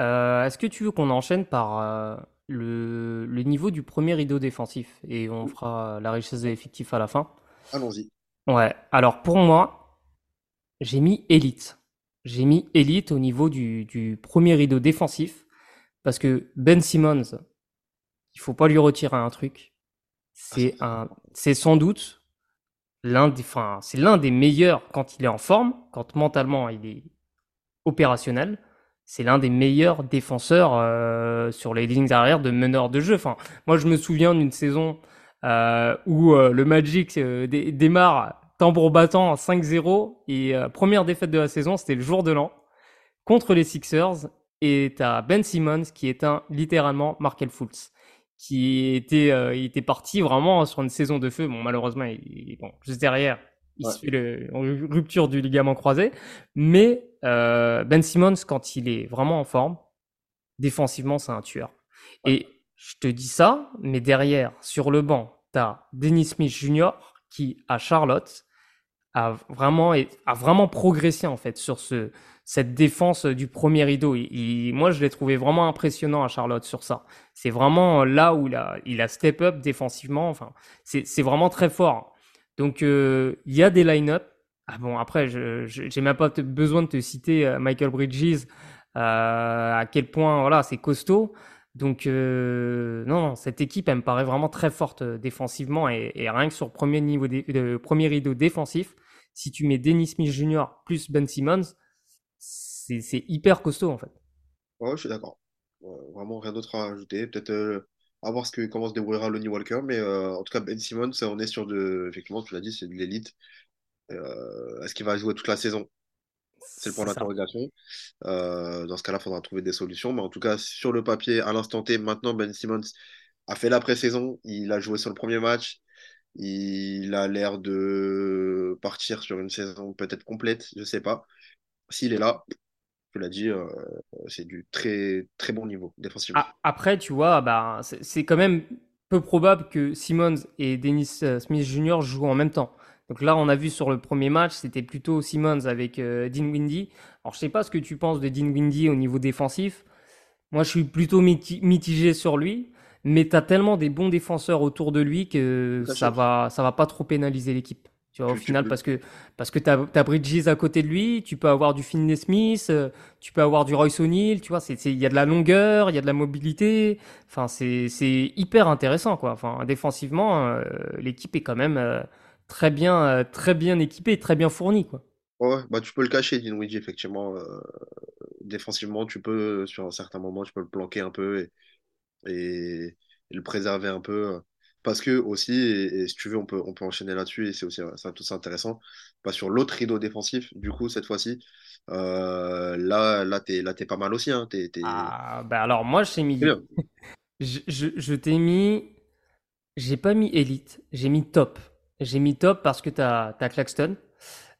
Euh, est-ce que tu veux qu'on enchaîne par euh, le, le niveau du premier rideau défensif? Et on fera la richesse de l'effectif à la fin? Allons-y. Ouais, alors pour moi, j'ai mis élite. J'ai mis élite au niveau du, du premier rideau défensif parce que Ben Simmons, il faut pas lui retirer un truc. Ah, C'est un, c'est sans doute l'un des, enfin, c'est l'un des meilleurs quand il est en forme, quand mentalement il est opérationnel. C'est l'un des meilleurs défenseurs euh, sur les lignes arrière de meneur de jeu. Enfin, moi, je me souviens d'une saison où euh, le Magic euh, dé- démarre tambour battant 5-0 et euh, première défaite de la saison, c'était le jour de l'an contre les Sixers et t'as Ben Simmons qui est un littéralement Markel Fultz qui était euh, il était parti vraiment sur une saison de feu. Bon malheureusement il, il- bon juste derrière il ouais, se fait le, rupture du ligament croisé, mais euh, Ben Simmons quand il est vraiment en forme défensivement c'est un tueur. ouais, Et je te dis ça, mais derrière sur le banc t'as Dennis Smith Jr. qui à Charlotte a vraiment, a vraiment progressé en fait sur ce, cette défense du premier rideau. Moi, je l'ai trouvé vraiment impressionnant à Charlotte sur ça. C'est vraiment là où il a, il a step up défensivement. Enfin, c'est, vraiment très fort. Donc, euh, il y a des line-up. Ah bon, après, je, j'ai même pas besoin de te citer euh, Michael Bridges, euh, à quel point, voilà, c'est costaud. Donc, euh, non, cette équipe, elle me paraît vraiment très forte euh, défensivement et, rien que sur premier niveau, premier rideau défensif, si tu mets Dennis Smith Jr. plus Ben Simmons, c'est hyper costaud en fait. ouais, je suis d'accord. Vraiment rien d'autre à ajouter. Peut-être euh, à voir ce que, comment se débrouillera Lonnie Walker, mais en tout cas, Ben Simmons, on est sur de. Effectivement, tu l'as dit, c'est de l'élite. Est-ce qu'il va jouer toute la saison? C'est le point d'interrogation. Euh, dans ce cas-là, il faudra trouver des solutions. Mais en tout cas, sur le papier, à l'instant T, maintenant, Ben Simmons a fait la pré-saison. Il a joué sur le premier match. Il a l'air de partir sur une saison peut-être complète, je sais pas. S'il est là, tu l'as dit, euh, c'est du très très bon niveau défensivement. Après, tu vois, bah, c'est c'est quand même peu probable que Simmons et Dennis euh, Smith Jr. jouent en même temps. Donc là, on a vu sur le premier match, c'était plutôt Simmons avec euh, Dinwiddie. Alors, je sais pas ce que tu penses de Dinwiddie au niveau défensif. Moi, je suis plutôt miti- mitigé sur lui, mais tu as tellement des bons défenseurs autour de lui que ça fait. va, ça va pas trop pénaliser l'équipe. Tu vois, au Tu, final, peux. parce que, parce que tu as, Bridges à côté de lui, tu peux avoir du Finney Smith, euh, tu peux avoir du Royce O'Neal, tu vois, c'est, il y a de la longueur, il y a de la mobilité. Enfin, c'est, c'est hyper intéressant, quoi. Enfin, défensivement, euh, l'équipe est quand même euh, très bien, euh, très bien équipée, très bien fournie, quoi. Ouais, bah, tu peux le cacher, Dinwiddie, effectivement. euh, défensivement, tu peux, sur un certain moment, tu peux le planquer un peu et, et- et le préserver un peu. euh, Parce que aussi, et, et si tu veux, on peut, on peut enchaîner là-dessus, et c'est aussi ça, tout ça intéressant. Pas sur l'autre rideau défensif, du coup, cette fois-ci, euh, là, là, t'es, là, t'es pas mal aussi, hein, t'es, t'es- Ah, bah alors moi, je t'ai mis, je, je t'ai mis J'ai pas mis élite, j'ai mis top. J'ai mis top parce que t'as as Claxton.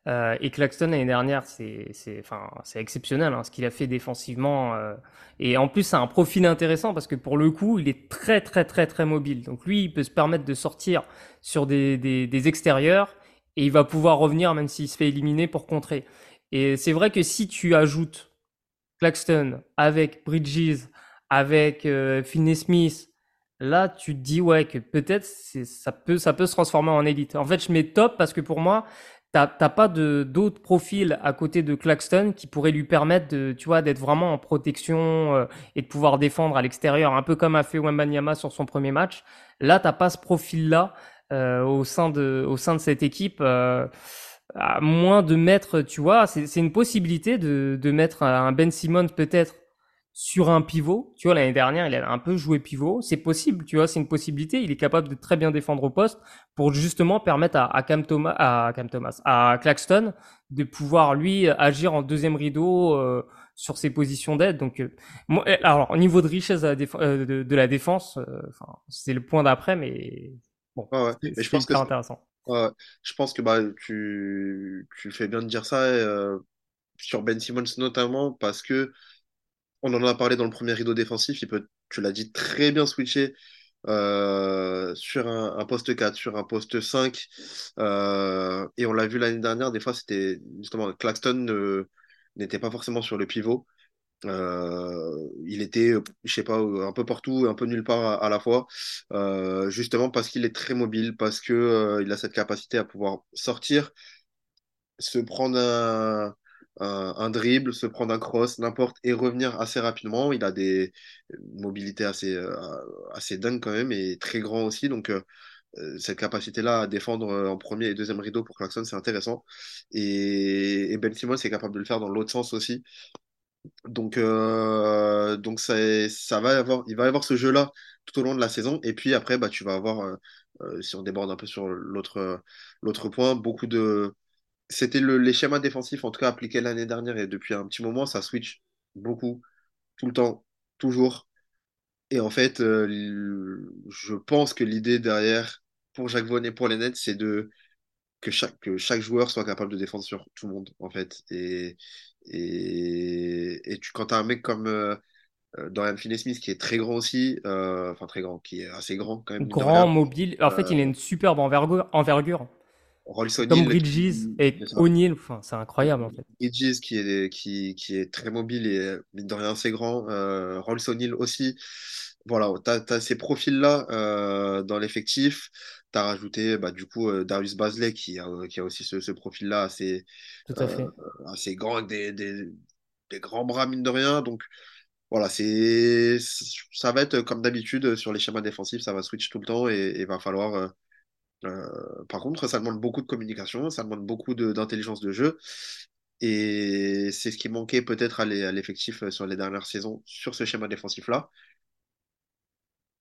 Euh, et Claxton l'année dernière, c'est enfin exceptionnel hein, ce qu'il a fait défensivement. euh. et en plus, c'est un profil intéressant parce que pour le coup, il est très très très très mobile. Donc lui, il peut se permettre de sortir sur des, des, des extérieurs et il va pouvoir revenir même s'il se fait éliminer pour contrer. Et c'est vrai que si tu ajoutes Claxton avec Bridges, avec euh, Finney Smith, là tu te dis ouais que peut-être ça peut ça peut se transformer en élite. En fait, je mets top parce que pour moi, t'as pas de d'autres profils à côté de Claxton qui pourraient lui permettre de tu vois d'être vraiment en protection euh, et de pouvoir défendre à l'extérieur, un peu comme a fait Wembanyama sur son premier match. Là, t'as pas ce profil là euh, au sein de au sein de cette équipe. Euh, à moins de mettre, tu vois, c'est une possibilité de, de mettre un Ben Simmons peut-être sur un pivot. Tu vois, l'année dernière, il a un peu joué pivot. C'est possible, tu vois, c'est une possibilité. Il est capable de très bien défendre au poste pour justement permettre à, à Cam Thomas, à Cam Thomas, à Claxton de pouvoir lui agir en deuxième rideau euh, sur ses positions d'aide. Donc, euh, eh, alors au niveau de richesse euh, de, la défense, enfin, c'est le point d'après, mais bon, ouais, je pense que intéressant. je pense que bah tu tu fais bien de dire ça sur Ben Simmons notamment parce que on en a parlé dans le premier rideau défensif. Il peut, tu l'as dit, très bien switcher euh, sur un, poste 4, sur un poste 5. Euh, et on l'a vu l'année dernière, des fois, c'était justement Claxton n'était pas forcément sur le pivot. Euh, il était, je sais pas, un peu partout, un peu nulle part à, la fois, justement parce qu'il est très mobile, parce que il a cette capacité à pouvoir sortir, se prendre un, un, dribble, se prendre un cross, n'importe, et revenir assez rapidement. Il a des mobilités assez, euh, assez dingues quand même, et très grand aussi. Donc, euh, euh, cette capacité-là à défendre en premier et deuxième rideau pour Clarkson, c'est intéressant. Et, Ben Simmons est capable de le faire dans l'autre sens aussi. Donc, donc ça, va avoir, il va y avoir ce jeu-là tout au long de la saison. Et puis après, bah, tu vas avoir, si on déborde un peu sur l'autre l'autre point, beaucoup de, c'était le, les schémas défensifs, en tout cas appliqués l'année dernière et depuis un petit moment, ça switch beaucoup, tout le temps, toujours. Et en fait, euh, je pense que l'idée derrière, pour Jacques Vaughan et pour les Nets, c'est de que chaque, que chaque joueur soit capable de défendre sur tout le monde, en fait. Et, et, et tu, quand tu as un mec comme euh, euh, Dorian Finney-Smith, qui est très grand aussi, enfin très grand, qui est assez grand quand même. Grand, mobile. En fait, il a une superbe envergure. envergure. Comme Bridges et O'Neill, enfin, c'est incroyable en fait. Bridges qui est, qui, qui est très mobile et mine de rien assez grand. Euh, Rolls O'Neill aussi. Voilà, tu as, ces profils-là euh, dans l'effectif. Tu as rajouté bah, du coup euh, Darius Basley qui a, qui a aussi ce, ce profil-là assez, euh, assez grand avec des, des, des, grands bras mine de rien. Donc voilà, c'est ça va être comme d'habitude sur les schémas défensifs, ça va switch tout le temps et il va falloir euh, par contre, ça demande beaucoup de communication, ça demande beaucoup d'intelligence de, jeu. Et c'est ce qui manquait peut-être à l'effectif euh, sur les dernières saisons sur ce schéma défensif-là.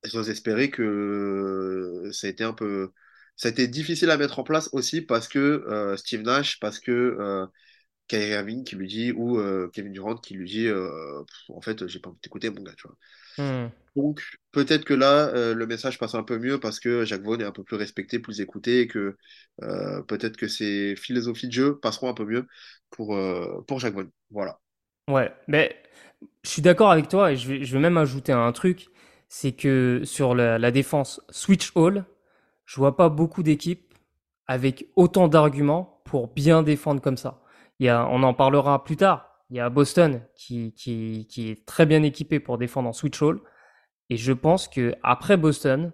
J'ose espérer que ça a été un peu. Ça a été difficile à mettre en place aussi parce que euh, Steve Nash, parce que euh, Kyrie Irving qui lui dit, ou Kevin Durant qui lui dit En fait, j'ai pas envie d'écouter mon gars, tu vois. Hmm. Donc, peut-être que là, euh, le message passe un peu mieux parce que Jacques Vaughan est un peu plus respecté, plus écouté, et que euh, peut-être que ses philosophies de jeu passeront un peu mieux pour, euh, pour Jacques Vaughan. Voilà. Ouais, mais je suis d'accord avec toi et je vais, je vais même ajouter un truc c'est que sur la, défense Switch All, je vois pas beaucoup d'équipes avec autant d'arguments pour bien défendre comme ça. Il y a, on en parlera plus tard. Il y a Boston qui, qui, qui est très bien équipé pour défendre en Switch All. Et je pense que après Boston,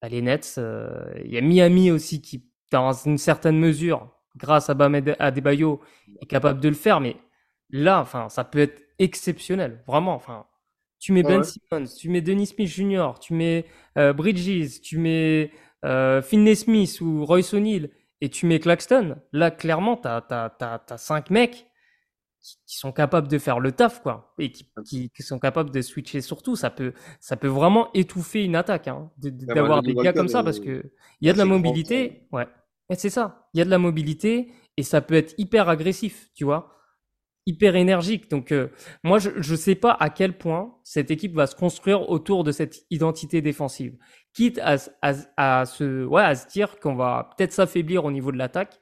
bah, les Nets, euh, il y a Miami aussi qui, dans une certaine mesure, grâce à Bam Adebayo, est capable de le faire. Mais là, enfin, ça peut être exceptionnel, vraiment. Enfin, tu mets Ben Simmons, tu mets Dennis Smith Jr., tu mets euh, Bridges, tu mets euh, Finney Smith ou Royce O'Neill et tu mets Claxton. Là, clairement, t'as as, cinq mecs qui, sont capables de faire le taf, quoi, et qui, qui, sont capables de switcher surtout. Ça peut, ça peut vraiment étouffer une attaque, hein, d'avoir des gars comme ça, parce que il y a de la mobilité, ouais, c'est ça. Il y a de la mobilité et ça peut être hyper agressif, tu vois, hyper énergique. Donc, euh, moi, je, je sais pas à quel point cette équipe va se construire autour de cette identité défensive, quitte à, à, à se, ouais, à se dire qu'on va peut-être s'affaiblir au niveau de l'attaque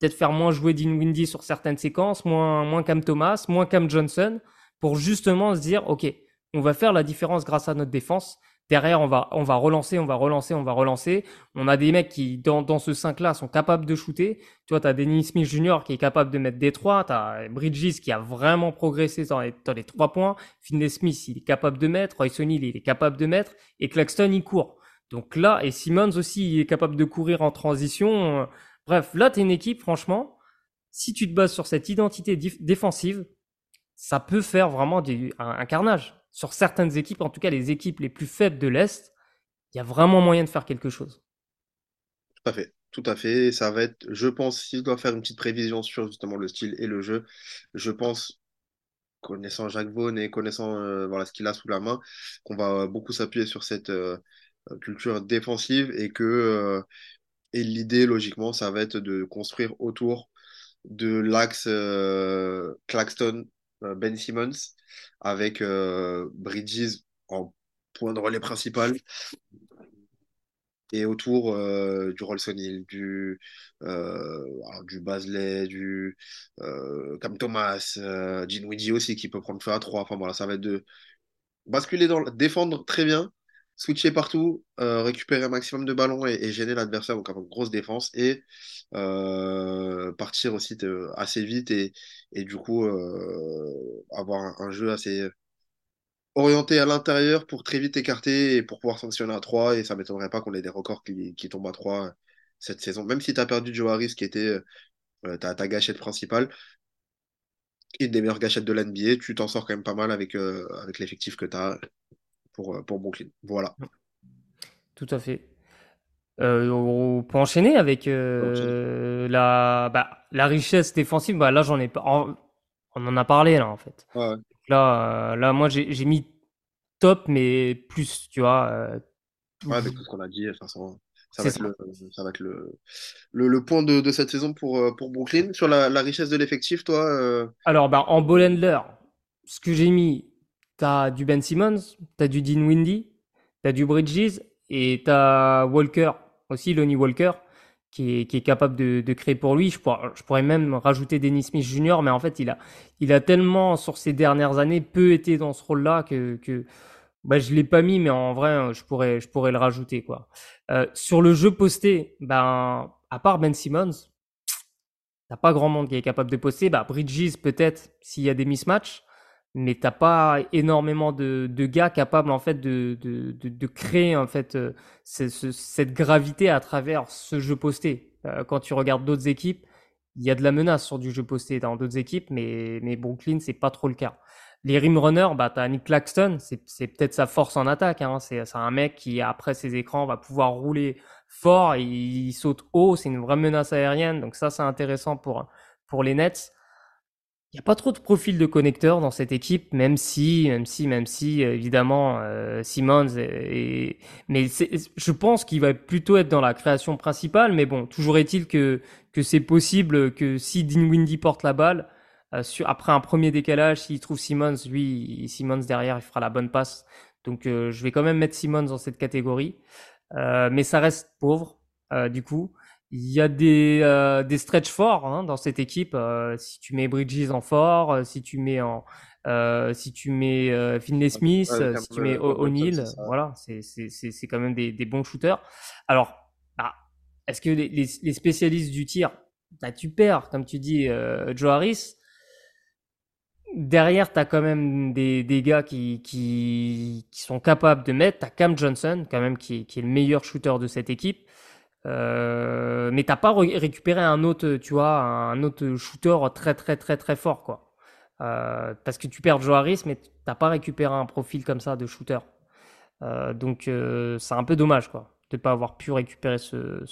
peut-être faire moins jouer Windy sur certaines séquences, moins, moins Cam Thomas, moins Cam Johnson, pour justement se dire, OK, on va faire la différence grâce à notre défense, derrière, on va, on va relancer, on va relancer, on va relancer. On a des mecs qui, dans, dans ce 5-là, sont capables de shooter. Tu vois, tu as Dennis Smith Jr. qui est capable de mettre des 3. Tu as Bridges qui a vraiment progressé dans les, dans les 3 points. Finley Smith, il est capable de mettre. Royce O'Neal, il est capable de mettre. Et Claxton, il court. Donc là, et Simmons aussi, il est capable de courir en transition. Bref, là, tu es une équipe, franchement, si tu te bases sur cette identité défensive, ça peut faire vraiment un carnage sur certaines équipes, en tout cas les équipes les plus faibles de l'Est, il y a vraiment moyen de faire quelque chose. Tout à fait. Tout à fait. Ça va être, je pense, si je dois faire une petite prévision sur justement le style et le jeu, je pense, connaissant Jacques Vaughan et connaissant euh, voilà, ce qu'il a sous la main, qu'on va beaucoup s'appuyer sur cette euh, culture défensive et que euh, et l'idée, logiquement, ça va être de construire autour de l'axe Claxton, Ben Simmons avec euh, Bridges en point de relais principal et autour euh, du Rolson Hill, du, euh, du Basley, du Cam Thomas, euh, Dinwiddie aussi qui peut prendre feu à 3. Enfin voilà, ça va être de basculer dans défendre très bien, switcher partout, récupérer un maximum de ballons et, gêner l'adversaire, donc avoir une grosse défense et partir aussi assez vite et, du coup avoir un, jeu assez orienté à l'intérieur pour très vite écarter et pour pouvoir sanctionner à 3 et ça m'étonnerait pas qu'on ait des records qui, tombent à 3 cette saison. Même si tu as perdu Joe Harris qui était ta, ta, gâchette principale, une des meilleures gâchettes de l'NBA, tu t'en sors quand même pas mal avec, avec l'effectif que tu as pour, pour Brooklyn. Voilà. Tout à fait. Euh, on peut enchaîner avec euh, la, bah, la richesse défensive. Bah, là, j'en ai pas. On en a parlé là en fait. Là, euh, là, moi, j'ai mis top, mais plus, tu vois. ouais, avec tout ce qu'on a dit, ça va, être, Le, ça va être le, le, le point de, de, cette saison pour, pour Brooklyn. Sur la, la richesse de l'effectif, toi Alors, bah, en ball ce que j'ai mis, tu as du Ben Simmons, tu as du Dean Windy, tu as du Bridges et tu as Walker aussi Lonnie Walker, qui est, capable de, créer pour lui. Je pourrais, même rajouter Dennis Smith Jr., mais en fait, il a, tellement, sur ces dernières années, peu été dans ce rôle-là que, que bah, je l'ai pas mis, mais en vrai, je pourrais, je pourrais le rajouter. quoi. Euh, sur le jeu posté, ben, à part Ben Simmons, t'as pas grand monde qui est capable de poster. Bah, Bridges, peut-être, s'il y a des mismatchs mais t'as pas énormément de, de, gars capables en fait de, de, de, créer en fait euh, cette gravité à travers ce jeu posté. Euh, quand tu regardes d'autres équipes, il y a de la menace sur du jeu posté dans d'autres équipes, mais, mais Brooklyn c'est pas trop le cas. Les rim runners, bah t'as Nick Claxton, c'est peut-être sa force en attaque. Hein. C'est un mec qui après ses écrans va pouvoir rouler fort, et il saute haut, c'est une vraie menace aérienne, donc ça c'est intéressant pour pour les Nets. Il n'y a pas trop de profils de connecteurs dans cette équipe, même si, même si, même si, évidemment, euh, Simmons est, mais je pense qu'il va plutôt être dans la création principale. Mais bon, toujours est-il que que c'est possible que si Dinwiddie porte la balle, euh, après un premier décalage, s'il trouve Simmons, lui, Simmons derrière, il fera la bonne passe. Donc, euh, je vais quand même mettre Simmons dans cette catégorie, mais ça reste pauvre du coup. Il y a des, euh, des stretch forts hein, dans cette équipe. Euh, si tu mets Bridges en fort, euh, si tu mets en, euh, si tu mets euh, Finley Smith, si tu mets O'Neal, voilà, c'est c'est quand même des, des bons shooters. Alors, bah, est-ce que les, les, spécialistes du tir, bah, tu perds, comme tu dis, Joe Harris. Derrière, tu as quand même des, des gars qui, qui, qui sont capables de mettre. Tu as Cam Johnson, quand même, qui, qui est le meilleur shooter de cette équipe. Euh, mais t'as pas récupéré un autre, tu vois, un autre shooter très très très très fort, quoi. Euh, parce que tu perds Joe Harris, mais t'as pas récupéré un profil comme ça de shooter. Euh, donc euh, c'est un peu dommage, quoi, de pas avoir pu récupérer ce,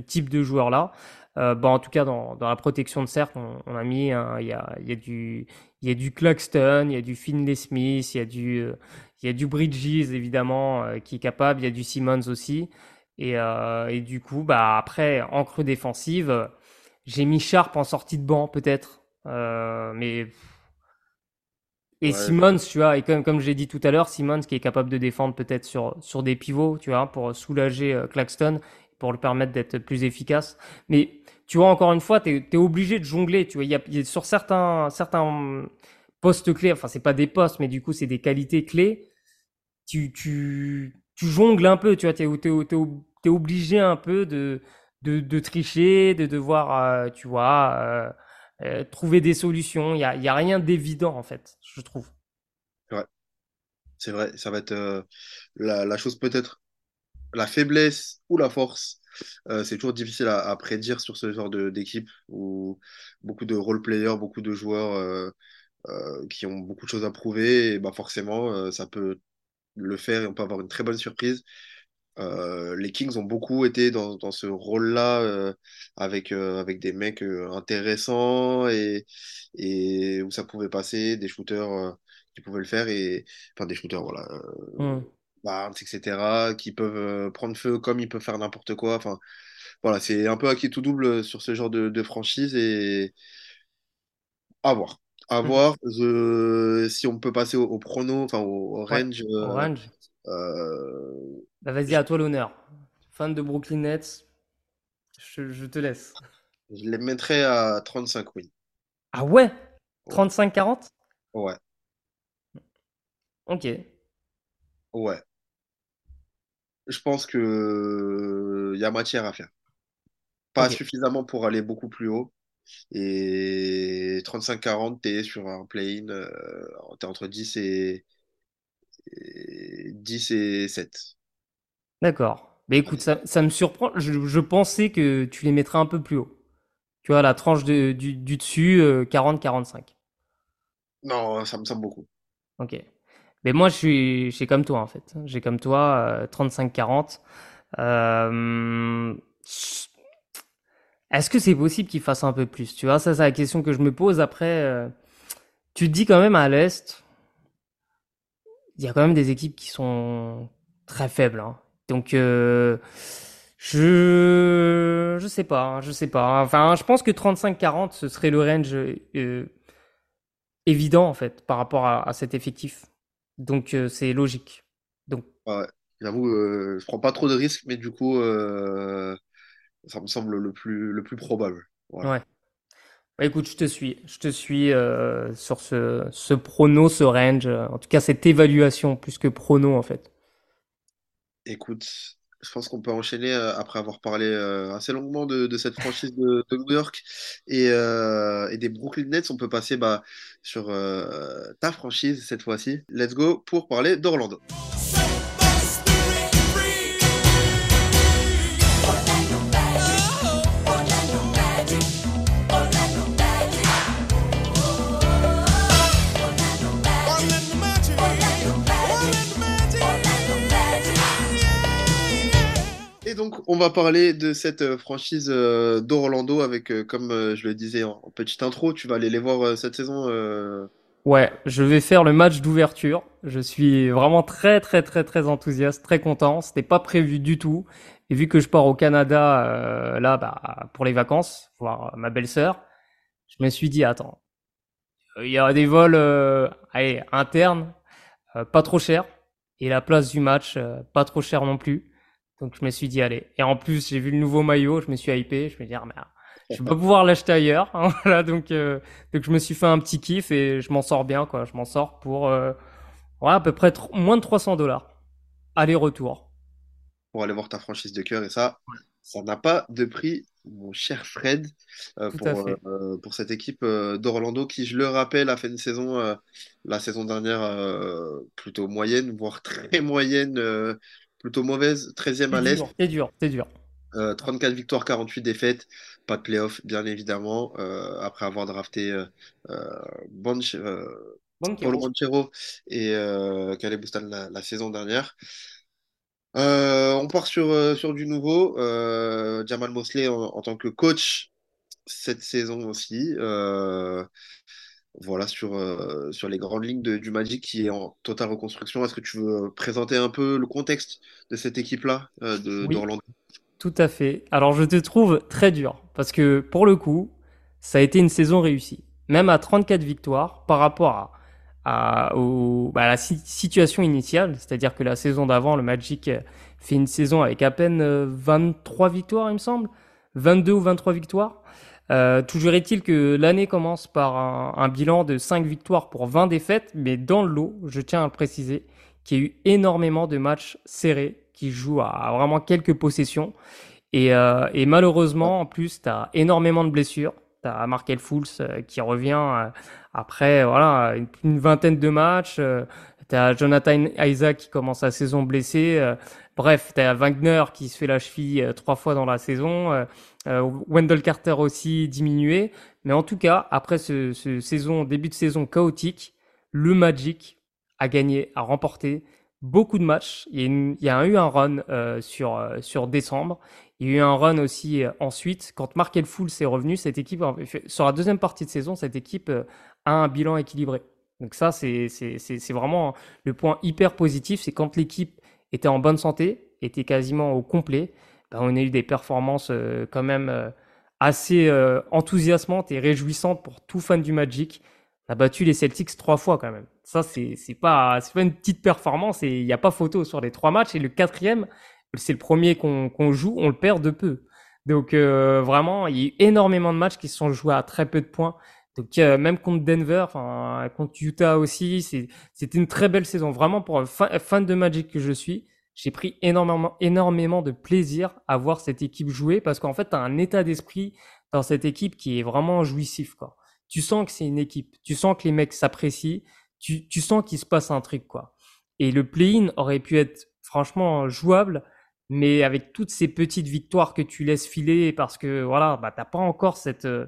type de joueur là. Bon, en tout cas, dans, la protection de cercle, on, a mis, il y, a, y a du, il y a du Claxton, il y a du Finley Smith, il y a du, il y a du Bridges évidemment qui est capable, il y a du Simmons aussi. Et, euh, et, du coup, bah après, en creux défensive, j'ai mis Sharp en sortie de banc peut-être, euh, mais et Simmons, tu vois, et comme comme j'ai dit tout à l'heure, Simmons qui est capable de défendre peut-être sur sur des pivots, tu vois, pour soulager euh, Claxton, pour le permettre d'être plus efficace. Mais tu vois, encore une fois, tu es, obligé de jongler, tu vois, il y a, y a, sur certains certains postes clés, enfin c'est pas des postes, mais du coup c'est des qualités clés. Tu, tu, tu jongles un peu, tu vois, tu es, obligé un peu de, de, tricher, de devoir, euh, tu vois, euh, euh, trouver des solutions. Il n'y a, a rien d'évident, en fait, je trouve. Ouais, c'est vrai, ça va être la, la, chose peut-être, la faiblesse ou la force. c'est toujours difficile à, à, prédire sur ce genre d'équipe où beaucoup de role-players, beaucoup de joueurs qui ont beaucoup de choses à prouver, et bah forcément, ça peut le faire et on peut avoir une très bonne surprise. Euh, les Kings ont beaucoup été dans, dans ce rôle-là euh, avec, euh, avec des mecs intéressants et, et où ça pouvait passer, des shooters qui pouvaient le faire, et enfin des shooters, voilà, mm. Barnes, etc., qui peuvent prendre feu comme ils peuvent faire n'importe quoi. Enfin, voilà, c'est un peu acquis tout double sur ce genre de, de franchise et à voir. À mm. voir si on peut passer au, prono, enfin au, range. au range. Euh, bah vas-y, à toi l'honneur. Fan de Brooklyn Nets, je, te laisse. Je les mettrais à 35 oui. Ah ouais? 35-40 Ouais. Ok. Ouais. Je pense que il y a matière à faire. Pas suffisamment pour aller beaucoup plus haut. Et 35-40, t'es sur un play-in, euh, t'es entre 10 et, 10 et 7. D'accord. Mais écoute, ça, ça me surprend. Je, pensais que tu les mettrais un peu plus haut. Tu vois, la tranche de, du, du, dessus, 40-45. Euh, non, ça me semble beaucoup. Ok. Mais moi, je suis, je suis comme toi, en fait. J'ai comme toi 35-40. Euh, Est-ce que c'est possible qu'il fasse un peu plus Tu vois, ça, c'est la question que je me pose. Après, euh, tu te dis quand même à l'Est, il y a quand même des équipes qui sont très faibles. Hein. Donc, euh, je je sais pas, hein, je sais pas. Enfin, je pense que 35-40 ce serait le range euh, évident en fait par rapport à, cet effectif. Donc, c'est logique. Donc, j'avoue, je prends pas trop de risques, mais du coup, ça me semble le plus le plus probable. Ouais. Bah, écoute, je te suis. Je te suis euh, sur ce, ce prono, ce range. Euh, en tout cas, cette évaluation plus que prono, en fait. Écoute, je pense qu'on peut enchaîner euh, après avoir parlé assez longuement de, de cette franchise de, de, New York et, et, des Brooklyn Nets. On peut passer bah, sur ta franchise cette fois-ci. Let's go pour parler d'Orlando. On va parler de cette euh, franchise euh, d'Orlando avec, euh, comme je le disais en, petite intro, tu vas aller les voir cette saison. Ouais, je vais faire le match d'ouverture. Je suis vraiment très, très, très, très enthousiaste, très content. C'était pas prévu du tout. Et vu que je pars au Canada, là, bah, pour les vacances, voir ma belle-sœur, je me suis dit, attends, il y a des vols, internes, pas trop chers. Et la place du match, pas trop cher non plus. Donc je me suis dit allez. Et en plus j'ai vu le nouveau maillot, je me suis hypé. Je me suis dit ah, mais je vais pas pouvoir l'acheter ailleurs. Hein, voilà donc euh, donc je me suis fait un petit kiff et je m'en sors bien quoi. Je m'en sors pour euh, ouais, à peu près moins de 300 dollars aller-retour. Pour aller voir ta franchise de cœur et ça ça n'a pas de prix mon cher Fred euh, pour, pour cette équipe d'Orlando qui je le rappelle a fait une saison la saison dernière plutôt moyenne voire très moyenne plutôt mauvaise, 13e à l'Est. C'est dur, c'est dur. 34 euh, victoires, 48 défaites, pas de playoff, bien évidemment, euh, après avoir drafté euh, Paulo Banchero et Caleb Bustan la, saison dernière. on part sur, sur du nouveau. Jamal Mosley en, en, tant que coach cette saison aussi voilà, sur, euh, sur les grandes lignes du Magic qui est en totale reconstruction. Est-ce que tu veux présenter un peu le contexte de cette équipe-là euh, d'Orlando? Tout à fait. Alors, je te trouve très dur parce que pour le coup, ça a été une saison réussie. Même à 34 victoires par rapport à, à, bah, la situation initiale, c'est-à-dire que la saison d'avant, le Magic fait une saison avec à peine 23 euh, victoires, il me semble, 22 ou 23 victoires. Euh, toujours est-il que l'année commence par un, bilan de 5 victoires pour 20 défaites, mais dans le lot, je tiens à le préciser, qu'il y a eu énormément de matchs serrés, qui jouent à vraiment quelques possessions. Et, euh, et malheureusement, en plus, tu as énormément de blessures. Tu as Markel Fools euh, qui revient euh, après voilà, une, vingtaine de matchs. tu as Jonathan Isaac qui commence la saison blessé. bref, tu as Wagner qui se fait la cheville trois fois dans la saison. Wendell Carter aussi diminué. Mais en tout cas, après ce, saison, début de saison chaotique, le Magic a gagné, a remporté beaucoup de matchs. Il y a, eu un run euh, sur, euh, sur décembre. Il y a eu un run aussi euh, ensuite. Quand Markel Fools est revenu, cette équipe, sur la deuxième partie de saison, cette équipe a un bilan équilibré. Donc ça, c'est vraiment le point hyper positif. C'est quand l'équipe était en bonne santé, était quasiment au complet, ben, on a eu des performances quand même assez enthousiasmantes et réjouissantes pour tout fan du Magic. On a battu les Celtics trois fois quand même. Ça, c'est pas, pas une petite performance et il n'y a pas photo sur les trois matchs. Et le quatrième, c'est le premier qu'on joue, on le perd de peu. Donc euh, vraiment, il y a eu énormément de matchs qui se sont joués à très peu de points. Donc euh, même contre Denver, contre Utah aussi, c'était une très belle saison. Vraiment pour un fan de Magic que je suis, j'ai pris énormément, énormément de plaisir à voir cette équipe jouer parce qu'en fait, tu as un état d'esprit dans cette équipe qui est vraiment jouissif. Quoi. Tu sens que c'est une équipe, tu sens que les mecs s'apprécient, tu, tu sens qu'il se passe un truc, quoi. Et le play-in aurait pu être franchement jouable, mais avec toutes ces petites victoires que tu laisses filer parce que voilà, bah t'as pas encore cette, euh,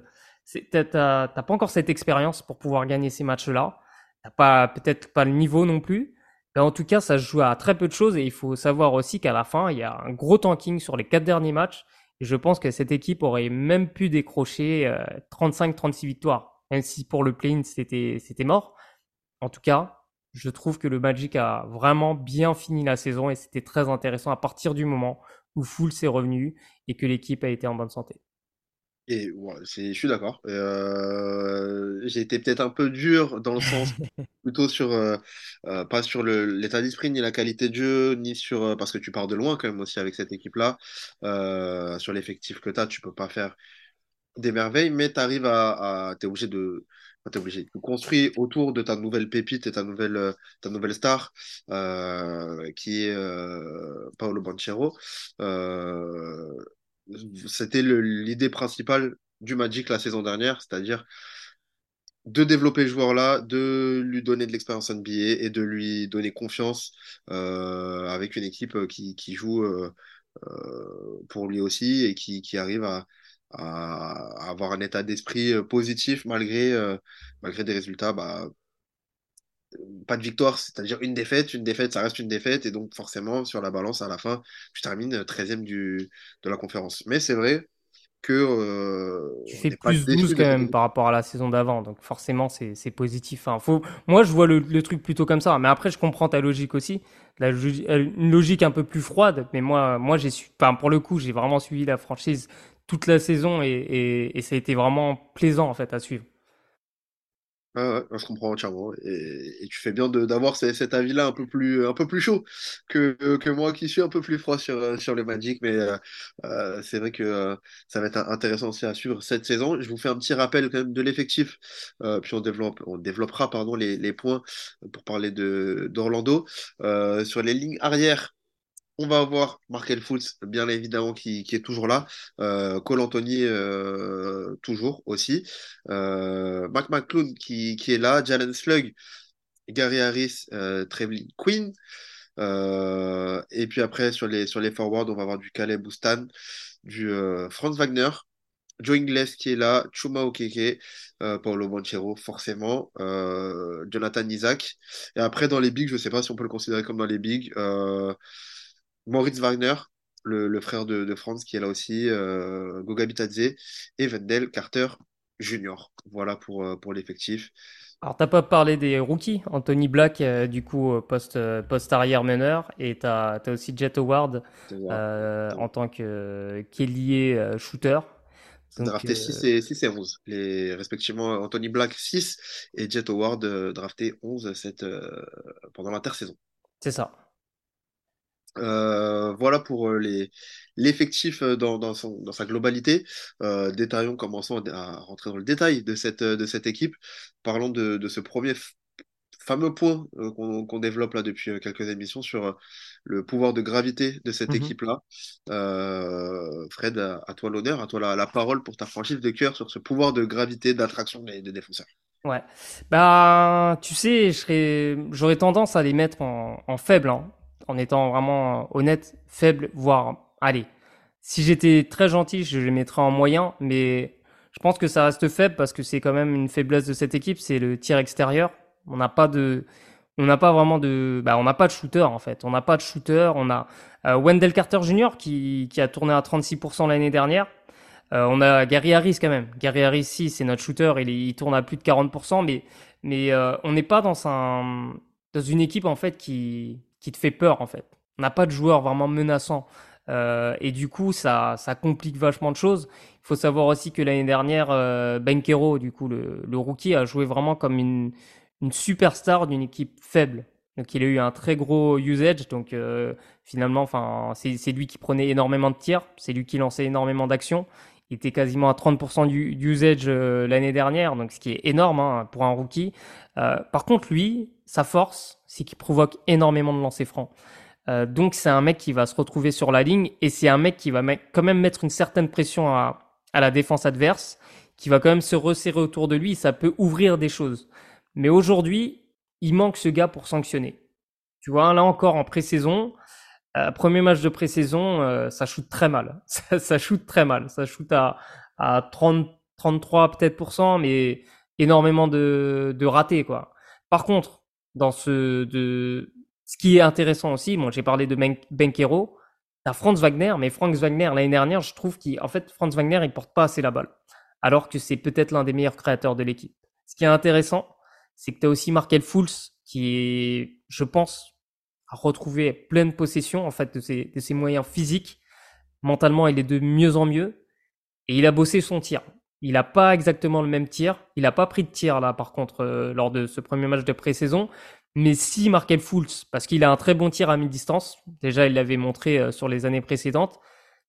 t'as, t'as, pas encore cette expérience pour pouvoir gagner ces matchs-là. T'as pas peut-être pas le niveau non plus. En tout cas, ça se joue à très peu de choses et il faut savoir aussi qu'à la fin, il y a un gros tanking sur les quatre derniers matchs. Je pense que cette équipe aurait même pu décrocher 35-36 euh, victoires, même si pour le play-in c'était mort. En tout cas, je trouve que le Magic a vraiment bien fini la saison et c'était très intéressant à partir du moment où Full s'est revenu et que l'équipe a été en bonne santé. Et ouais, je suis d'accord. Euh, j'ai été peut-être un peu dur dans le sens plutôt sur euh, euh, pas sur l'état d'esprit ni la qualité de jeu ni sur parce que tu pars de loin quand même aussi avec cette équipe-là sur l'effectif que tu as, tu peux pas faire des merveilles, mais tu arrives à, à es obligé de tu es obligé. Tu construis autour de ta nouvelle pépite et ta nouvelle, ta nouvelle star, qui est Paolo Banchero. C'était l'idée principale du Magic la saison dernière, c'est-à-dire de développer ce joueur-là, de lui donner de l'expérience NBA et de lui donner confiance avec une équipe qui, qui joue pour lui aussi et qui, arrive à, avoir un état d'esprit euh, positif malgré, euh, malgré des résultats bah, pas de victoire, c'est-à-dire une défaite. Une défaite, ça reste une défaite. Et donc, forcément, sur la balance, à la fin, je termine 13e du, de la conférence. Mais c'est vrai que. Euh, tu fais plus 12 quand même par rapport à la saison d'avant. Donc, forcément, c'est positif. Faut... Moi, je vois le, le, truc plutôt comme ça. Mais après, je comprends ta logique aussi. La, une logique un peu plus froide. Mais moi, moi j'ai su... enfin, pour le coup, j'ai vraiment suivi la franchise toute la saison et, ça a été vraiment plaisant en fait à suivre. Ah je comprends entièrement. Et, tu fais bien d'avoir cet avis-là un peu plus, un peu plus chaud que, que moi qui suis un peu plus froid sur, sur les Magic. Mais euh, euh, c'est vrai que euh, ça va être intéressant aussi à suivre cette saison. Je vous fais un petit rappel quand même de l'effectif. puis on, développe, on développera pardon, les, les points pour parler d'Orlando. sur les lignes arrière, on va avoir Markel Fultz, bien évidemment, qui, est toujours là. Euh, Cole Anthony, euh, toujours aussi. Euh, Mac McClune, qui, est là. Jalen Slug, Gary Harris, euh, Quinn. Et puis après, sur les, sur forwards, on va avoir du Caleb Boustan, du Franz Wagner, Joe Ingles qui est là, Chuma Okeke, Paolo Banchero, forcément, Jonathan Isaac. Et après, dans les bigs, je ne sais pas si on peut le considérer comme dans les bigs. Moritz Wagner, le, frère de, Franz qui est là aussi, euh, Goga Bitadze et Wendell Carter Jr. Voilà pour, euh, pour l'effectif. Alors, t'as pas parlé des rookies, Anthony Black, euh, du coup, poste, poste arrière meneur, et tu as, aussi Jet Howard en tant que qu'ailier shooter. drafté 6, et, 6 et 11. Les, respectivement, Anthony Black 6 et Jet Howard drafté 11 cette, pendant l'intersaison. C'est ça. Euh, voilà pour euh, les, l'effectif euh, dans, dans, son, dans sa globalité. Euh, détaillons, commençons à rentrer dans le détail de cette, de cette équipe. Parlons de, de ce premier fameux point qu'on développe là depuis quelques émissions sur le pouvoir de gravité de cette mhm. équipe-là. Fred, à, toi l'honneur, à toi la, parole pour ta franchise de cœur sur ce pouvoir de gravité, d'attraction des, défenseurs. Ouais. Bah, tu sais, j'aurais tendance à les mettre en, faible, hein, en étant vraiment honnête, faible, voire, allez, si j'étais très gentil, je les mettrais en moyen, mais je pense que ça reste faible parce que c'est quand même une faiblesse de cette équipe, c'est le tir extérieur. On n'a pas de, on n'a pas vraiment de, bah, on n'a pas de shooter en fait. On n'a pas de shooter. On a euh, Wendell Carter Jr. qui, qui a tourné à 36% l'année dernière. Euh, on a Gary Harris quand même. Gary Harris, si c'est notre shooter, il, il, tourne à plus de 40%, mais mais euh, on n'est pas dans un dans une équipe en fait qui qui te fait peur en fait. On n'a pas de joueur vraiment menaçant. Euh, et du coup, ça, ça complique vachement de choses. Il faut savoir aussi que l'année dernière, euh, Benkero, du coup, le, rookie, a joué vraiment comme une, une superstar d'une équipe faible. Donc, il a eu un très gros usage. Donc, euh, finalement, c'est lui qui prenait énormément de tirs. C'est lui qui lançait énormément d'actions. Il était quasiment à 30% du, usage euh, l'année dernière, donc ce qui est énorme hein, pour un rookie. Par contre, lui, sa force, c'est qu'il provoque énormément de lancers francs. Euh, donc c'est un mec qui va se retrouver sur la ligne et c'est un mec qui va quand même mettre une certaine pression à, la défense adverse, qui va quand même se resserrer autour de lui. Ça peut ouvrir des choses. Mais aujourd'hui, il manque ce gars pour sanctionner. Tu vois, là encore en pré-saison, euh, premier match de pré-saison, euh, ça shoot très mal. Ça, ça shoot très mal. Ça shoot à, à 30, 33 peut-être mais énormément de, de ratés quoi. Par contre, dans ce de ce qui est intéressant aussi, moi j'ai parlé de Benkero, t'as Franz Wagner, mais Franz Wagner l'année dernière, je trouve qu'en fait Franz Wagner il porte pas assez la balle, alors que c'est peut-être l'un des meilleurs créateurs de l'équipe. Ce qui est intéressant, c'est que tu as aussi Markel Fools qui est, je pense, à retrouver pleine possession en fait de ses, de ses moyens physiques. Mentalement, il est de mieux en mieux et il a bossé son tir. Il n'a pas exactement le même tir. Il n'a pas pris de tir là, par contre, euh, lors de ce premier match de pré-saison. Mais si Markel Fultz, parce qu'il a un très bon tir à mi-distance, déjà il l'avait montré euh, sur les années précédentes,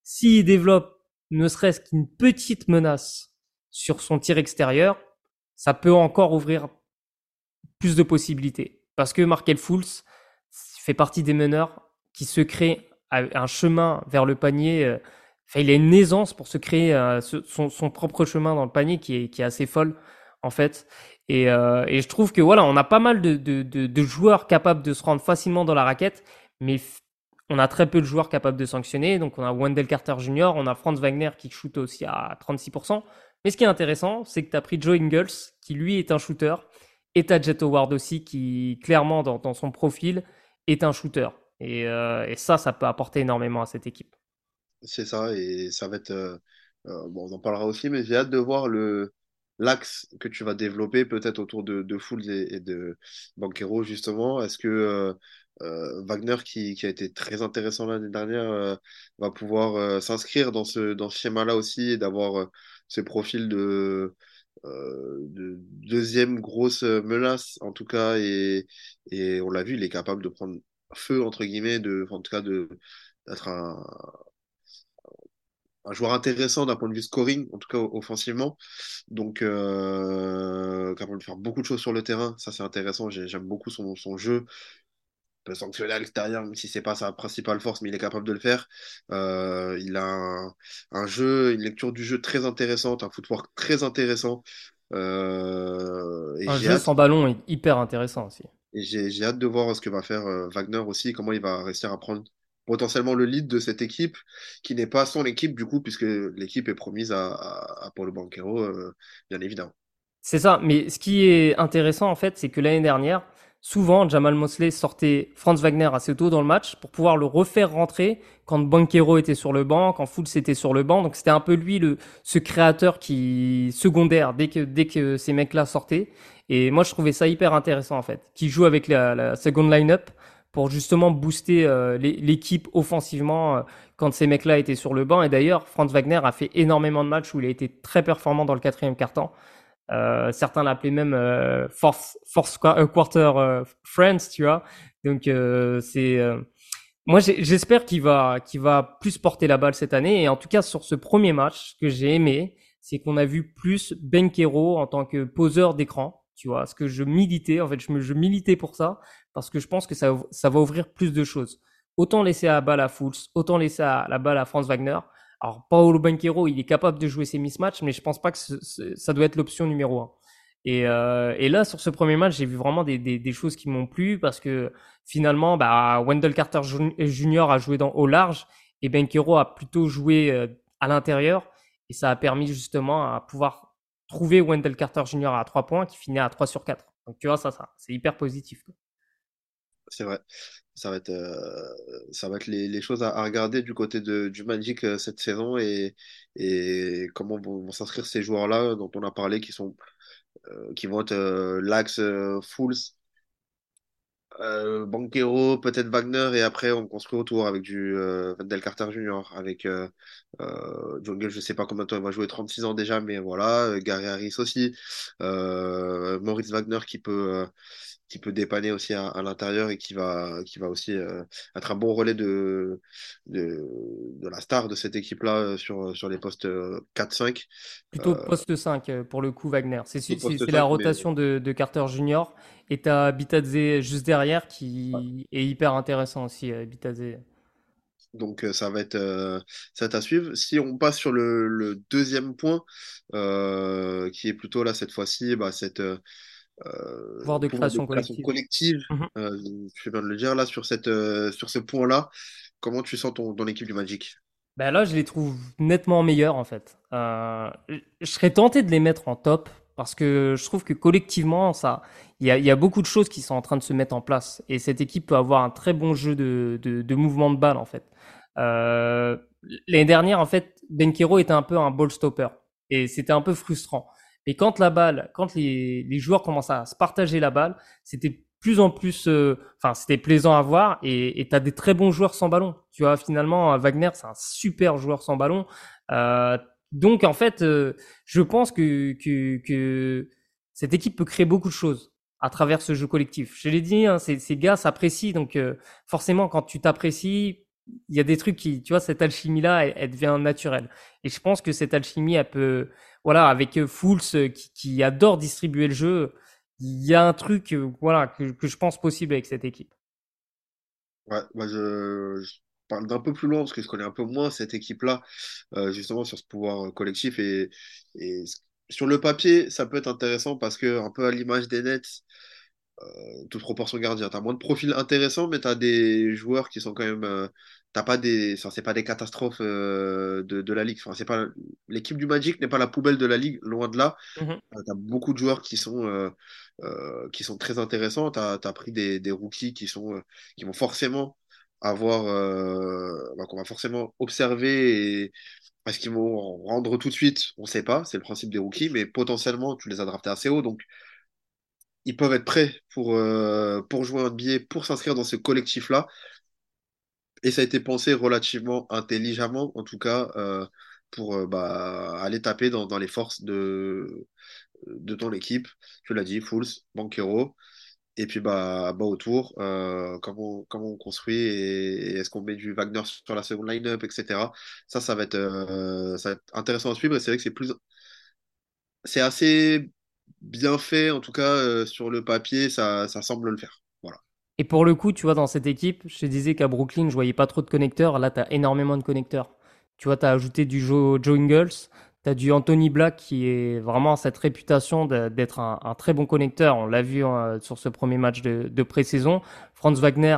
s'il développe ne serait-ce qu'une petite menace sur son tir extérieur, ça peut encore ouvrir plus de possibilités. Parce que Markel Fultz fait partie des meneurs qui se créent un chemin vers le panier. Enfin, il a une aisance pour se créer euh, son, propre chemin dans le panier qui est, assez folle en fait. Et, euh, et, je trouve que voilà, on a pas mal de, joueurs capables de se rendre facilement dans la raquette, mais on a très peu de joueurs capables de sanctionner. Donc on a Wendell Carter Jr., on a Franz Wagner qui shoot aussi à 36%. Mais ce qui est intéressant, c'est que tu as pris Joe Ingles, qui lui est un shooter, et tu Jet Howard aussi, qui clairement dans, son profil est un shooter. Euh, et, ça, ça peut apporter énormément à cette équipe. C'est ça, et ça va être... Euh, euh bon, on en parlera aussi, mais j'ai hâte de voir le, l'axe que tu vas développer peut-être autour de, de Fools et, de Banquero, justement. Est-ce que euh, Wagner, qui, a été très intéressant l'année dernière, va pouvoir s'inscrire dans ce, dans ce schéma-là aussi et d'avoir ce profil de, de, deuxième grosse menace, en tout cas, et, et on l'a vu, il est capable de prendre feu, entre guillemets, de, en tout cas, d'être un, un joueur intéressant d'un point de vue scoring, en tout cas offensivement. Donc, euh, capable de faire beaucoup de choses sur le terrain. Ça, c'est intéressant. J'aime beaucoup son, son jeu. Il peut sanctionner à l'extérieur, même si c'est pas sa principale force, mais il est capable de le faire. Euh, il a un, jeu, une lecture du jeu très intéressante, un footwork très intéressant. Euh, un jeu sans ballon hyper intéressant aussi. Et j'ai hâte de voir ce que va faire Wagner aussi, comment il va réussir à prendre potentiellement le lead de cette équipe, qui n'est pas son équipe du coup, puisque l'équipe est promise à, à, Paulo Banquero, euh, bien évidemment. C'est ça, mais ce qui est intéressant en fait, c'est que l'année dernière, souvent Jamal Mosley sortait Franz Wagner assez tôt dans le match pour pouvoir le refaire rentrer quand Banquero était sur le banc, quand Fultz était sur le banc. Donc c'était un peu lui le ce créateur qui secondaire dès que dès que ces mecs-là sortaient. Et moi je trouvais ça hyper intéressant en fait, qui joue avec la, la second line-up pour justement booster euh, l'équipe offensivement euh, quand ces mecs-là étaient sur le banc. Et d'ailleurs, Franz Wagner a fait énormément de matchs où il a été très performant dans le quatrième quart-temps. Euh, certains l'appelaient même euh, force, force quarter friends, tu vois. Donc c'est moi j'espère qu'il va qu'il va plus porter la balle cette année. Et en tout cas sur ce premier match, ce que j'ai aimé, c'est qu'on a vu plus Benkero en tant que poseur d'écran tu vois, ce que je militais, en fait, je, militais pour ça, parce que je pense que ça, ça va ouvrir plus de choses. Autant laisser la balle à Fools, autant laisser la balle à Franz Wagner. Alors, Paolo Banquero, il est capable de jouer ses mismatchs, mais je pense pas que ça doit être l'option numéro un. Et, euh, et, là, sur ce premier match, j'ai vu vraiment des, des, des choses qui m'ont plu parce que finalement, bah, Wendell Carter Jr. a joué dans au large et Banquero a plutôt joué euh, à l'intérieur. Et ça a permis justement à pouvoir trouver Wendell Carter Jr. à 3 points qui finit à 3 sur 4. Donc tu vois, ça, ça c'est hyper positif. C'est vrai. Ça va être, euh, ça va être les, choses à, regarder du côté de, du Magic euh, cette saison et, et comment vont, s'inscrire ces joueurs-là dont on a parlé qui sont euh, qui vont être l'axe Fools, euh, Banquero, peut-être Wagner, et après on construit autour avec du euh, Wendell Carter Jr., avec euh, euh, Jungle, je sais pas combien de temps il va jouer, 36 ans déjà, mais voilà, euh, Gary Harris aussi, euh, Maurice Wagner qui peut, qui peut dépanner aussi à, à l'intérieur et qui va, qui va aussi être un bon relais de, de, de la star de cette équipe-là sur, sur les postes 4-5. Plutôt poste 5 pour le coup, Wagner. C'est la rotation de, de Carter Jr. Et tu as Bitadze juste derrière qui est hyper intéressant aussi, euh, Bitadze. Donc euh, ça va être euh, ça à suivre. Si on passe sur le, deuxième point, qui est plutôt là cette fois-ci, bah, cette pouvoir de création, collective. Mhm. je bien de le dire là sur cette sur ce point-là. Comment tu sens ton, dans l'équipe du Magic? Ben là, je les trouve nettement meilleurs en fait. je serais tenté de les mettre en top parce que je trouve que collectivement, ça, il y a, y a, beaucoup de choses qui sont en train de se mettre en place. Et cette équipe peut avoir un très bon jeu de, de, de mouvement de balle, en fait. Euh, L'année dernière, en fait, Benkero était un peu un ball stopper. Et c'était un peu frustrant. Mais quand la balle, quand les, les joueurs commencent à se partager la balle, c'était plus en plus, euh, enfin, c'était plaisant à voir. Et tu as des très bons joueurs sans ballon. Tu vois, finalement, Wagner, c'est un super joueur sans ballon. Euh, donc, en fait, euh, je pense que, que, que cette équipe peut créer beaucoup de choses à travers ce jeu collectif. Je l'ai dit, hein, ces, ces, gars s'apprécient, donc euh, forcément, quand tu t'apprécies, il y a des trucs qui, tu vois, cette alchimie-là, elle, devient naturelle. Et je pense que cette alchimie, elle peut, voilà, avec euh, Fools qui, qui adore distribuer le jeu, il y a un truc, voilà, que, je pense possible avec cette équipe. Ouais, moi je, parle d'un peu plus loin parce que je connais un peu moins cette équipe-là, euh, justement sur ce pouvoir euh, collectif. Et, et, sur le papier, ça peut être intéressant parce que, un peu à l'image des Nets, euh, toute proportion gardien, tu as moins de profils intéressants, mais tu as des joueurs qui sont quand même. Euh, t'as pas des. C'est pas des catastrophes euh, de, de, la ligue. Enfin, c'est pas l'équipe du Magic n'est pas la poubelle de la ligue, loin de là. Mm tu as beaucoup de joueurs qui sont, qui sont très intéressants. Tu as, as, pris des, des rookies qui, sont, qui vont forcément avoir, euh, bah, qu'on va forcément observer et est-ce qu'ils vont rendre tout de suite On ne sait pas, c'est le principe des rookies, mais potentiellement tu les as draftés assez haut, donc ils peuvent être prêts pour, euh, pour jouer un billet, pour s'inscrire dans ce collectif-là. Et ça a été pensé relativement intelligemment, en tout cas, euh, pour euh, bah, aller taper dans, les forces de, de ton équipe. Tu l'as dit, Fools, Banquero. Et puis bah, bah autour, comment, comment on construit et, est-ce qu'on met du Wagner sur la seconde line-up, etc. Ça, ça va être, ça va être intéressant à suivre et c'est vrai que c'est plus. C'est assez bien fait, en tout cas euh, sur le papier, ça, ça semble le faire. Voilà. Et pour le coup, tu vois, dans cette équipe, je te disais qu'à Brooklyn, je voyais pas trop de connecteurs. Là, tu as énormément de connecteurs. Tu vois, tu as ajouté du Joe, Ingles, tu as du Anthony Black qui est vraiment cette réputation d'être un, très bon connecteur. On l'a vu hein, sur ce premier match de, de pré-saison. Franz Wagner,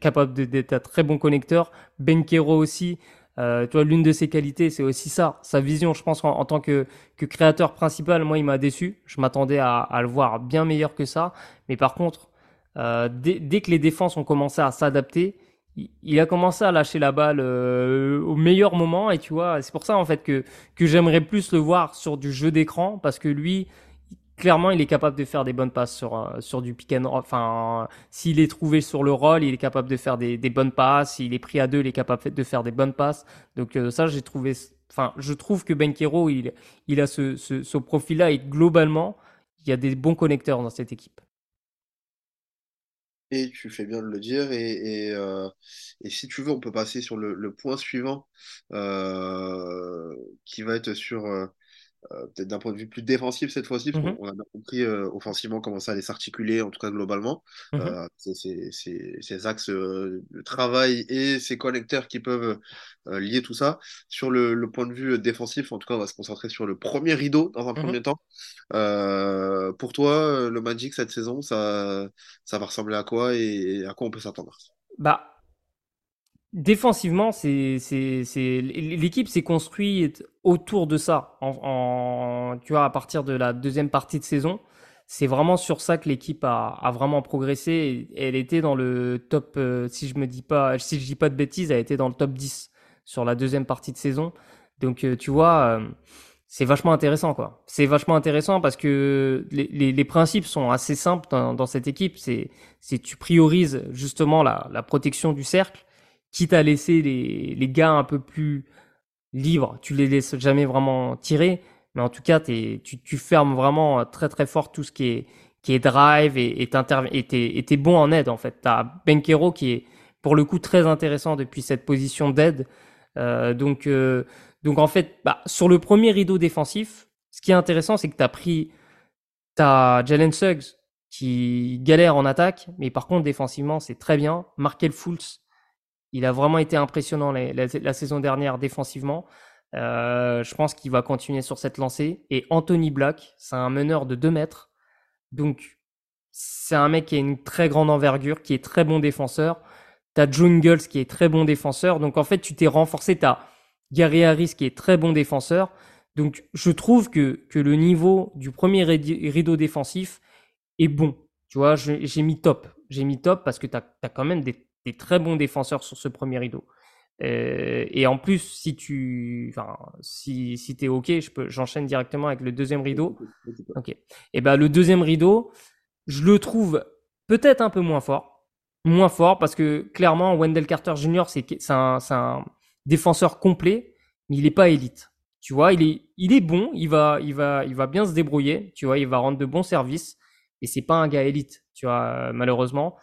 capable d'être un très bon connecteur. Benkero aussi. Euh, tu vois, l'une de ses qualités, c'est aussi ça, sa vision. Je pense en, en tant que, que, créateur principal, moi, il m'a déçu. Je m'attendais à, à, le voir bien meilleur que ça. Mais par contre, euh, dès, dès, que les défenses ont commencé à s'adapter, il a commencé à lâcher la balle euh, au meilleur moment et tu vois c'est pour ça en fait que que j'aimerais plus le voir sur du jeu d'écran parce que lui clairement il est capable de faire des bonnes passes sur euh, sur du pick and roll. Enfin s'il est trouvé sur le roll il est capable de faire des, des bonnes passes. S'il est pris à deux il est capable de faire des bonnes passes. Donc euh, ça j'ai trouvé enfin je trouve que Benkero il il a ce ce, ce profil là et globalement il y a des bons connecteurs dans cette équipe. Et tu fais bien de le dire. Et, et, euh, si tu veux, on peut passer sur le, le point suivant, qui va être sur peut-être d'un point de vue plus défensif cette fois-ci, parce qu'on mmh a compris euh, offensivement comment ça allait s'articuler, en tout cas globalement. Mmh euh, ces axes de travail et ces connecteurs qui peuvent lier tout ça. Sur le, point de vue défensif, en tout cas, on va se concentrer sur le premier rideau dans un mmh premier temps. pour toi, le Magic cette saison, ça, ça va ressembler à quoi et à quoi on peut s'attendre? Bah, défensivement, l'équipe s'est construite autour de ça. Tu vois, à partir de la deuxième partie de saison, c'est vraiment sur ça que l'équipe a, vraiment progressé. Elle était dans le top, euh, si je me dis pas, si je dis pas de bêtises, elle était dans le top 10 sur la deuxième partie de saison. Donc, euh, tu vois, euh, c'est vachement intéressant, quoi. C'est vachement intéressant parce que les, principes sont assez simples dans, cette équipe. C'est tu priorises justement la, la protection du cercle quitte à laisser les, les gars un peu plus libres, tu les laisses jamais vraiment tirer, mais en tout cas, tu, tu fermes vraiment très très fort tout ce qui est, qui est drive et et t'es bon en aide en fait. T'as Benkero qui est pour le coup très intéressant depuis cette position d'aide. Euh, donc, euh, donc en fait, bah, sur le premier rideau défensif, ce qui est intéressant, c'est que tu as pris t'as Jalen Suggs qui galère en attaque, mais par contre défensivement c'est très bien. Markel Fultz il a vraiment été impressionnant la, saison dernière défensivement. Euh, je pense qu'il va continuer sur cette lancée. Et Anthony Black, c'est un meneur de 2 mètres. Donc, c'est un mec qui a une très grande envergure, qui est très bon défenseur. T'as Jungles qui est très bon défenseur. Donc, en fait, tu t'es renforcé. T'as Gary Harris qui est très bon défenseur. Donc, je trouve que, que le niveau du premier rideau défensif est bon. Tu vois, j'ai mis top. J'ai mis top parce que tu as, quand même des des très bons défenseurs sur ce premier rideau. Euh, et en plus, si tu, enfin, si, si t'es ok, je peux, j'enchaîne directement avec le deuxième rideau. Ok. Et ben le deuxième rideau, je le trouve peut-être un peu moins fort, moins fort parce que clairement Wendell Carter Jr. c'est un, un défenseur complet, mais il est pas élite. Tu vois, il est, il est bon, il va, il va, il va bien se débrouiller. Tu vois, il va rendre de bons services, et c'est pas un gars élite. Tu vois, malheureusement.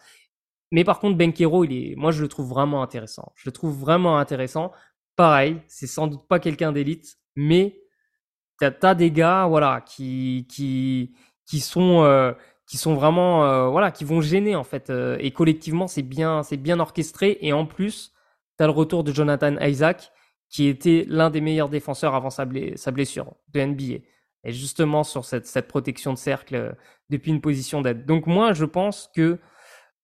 Mais par contre, Benkero, il est, moi, je le trouve vraiment intéressant. Je le trouve vraiment intéressant. Pareil, c'est sans doute pas quelqu'un d'élite, mais t'as as des gars, voilà, qui qui qui sont euh, qui sont vraiment, euh, voilà, qui vont gêner en fait. Euh, et collectivement, c'est bien, c'est bien orchestré. Et en plus, t'as le retour de Jonathan Isaac, qui était l'un des meilleurs défenseurs avant sa, blessure de NBA. Et justement sur cette, cette protection de cercle depuis une position d'aide. Donc moi, je pense que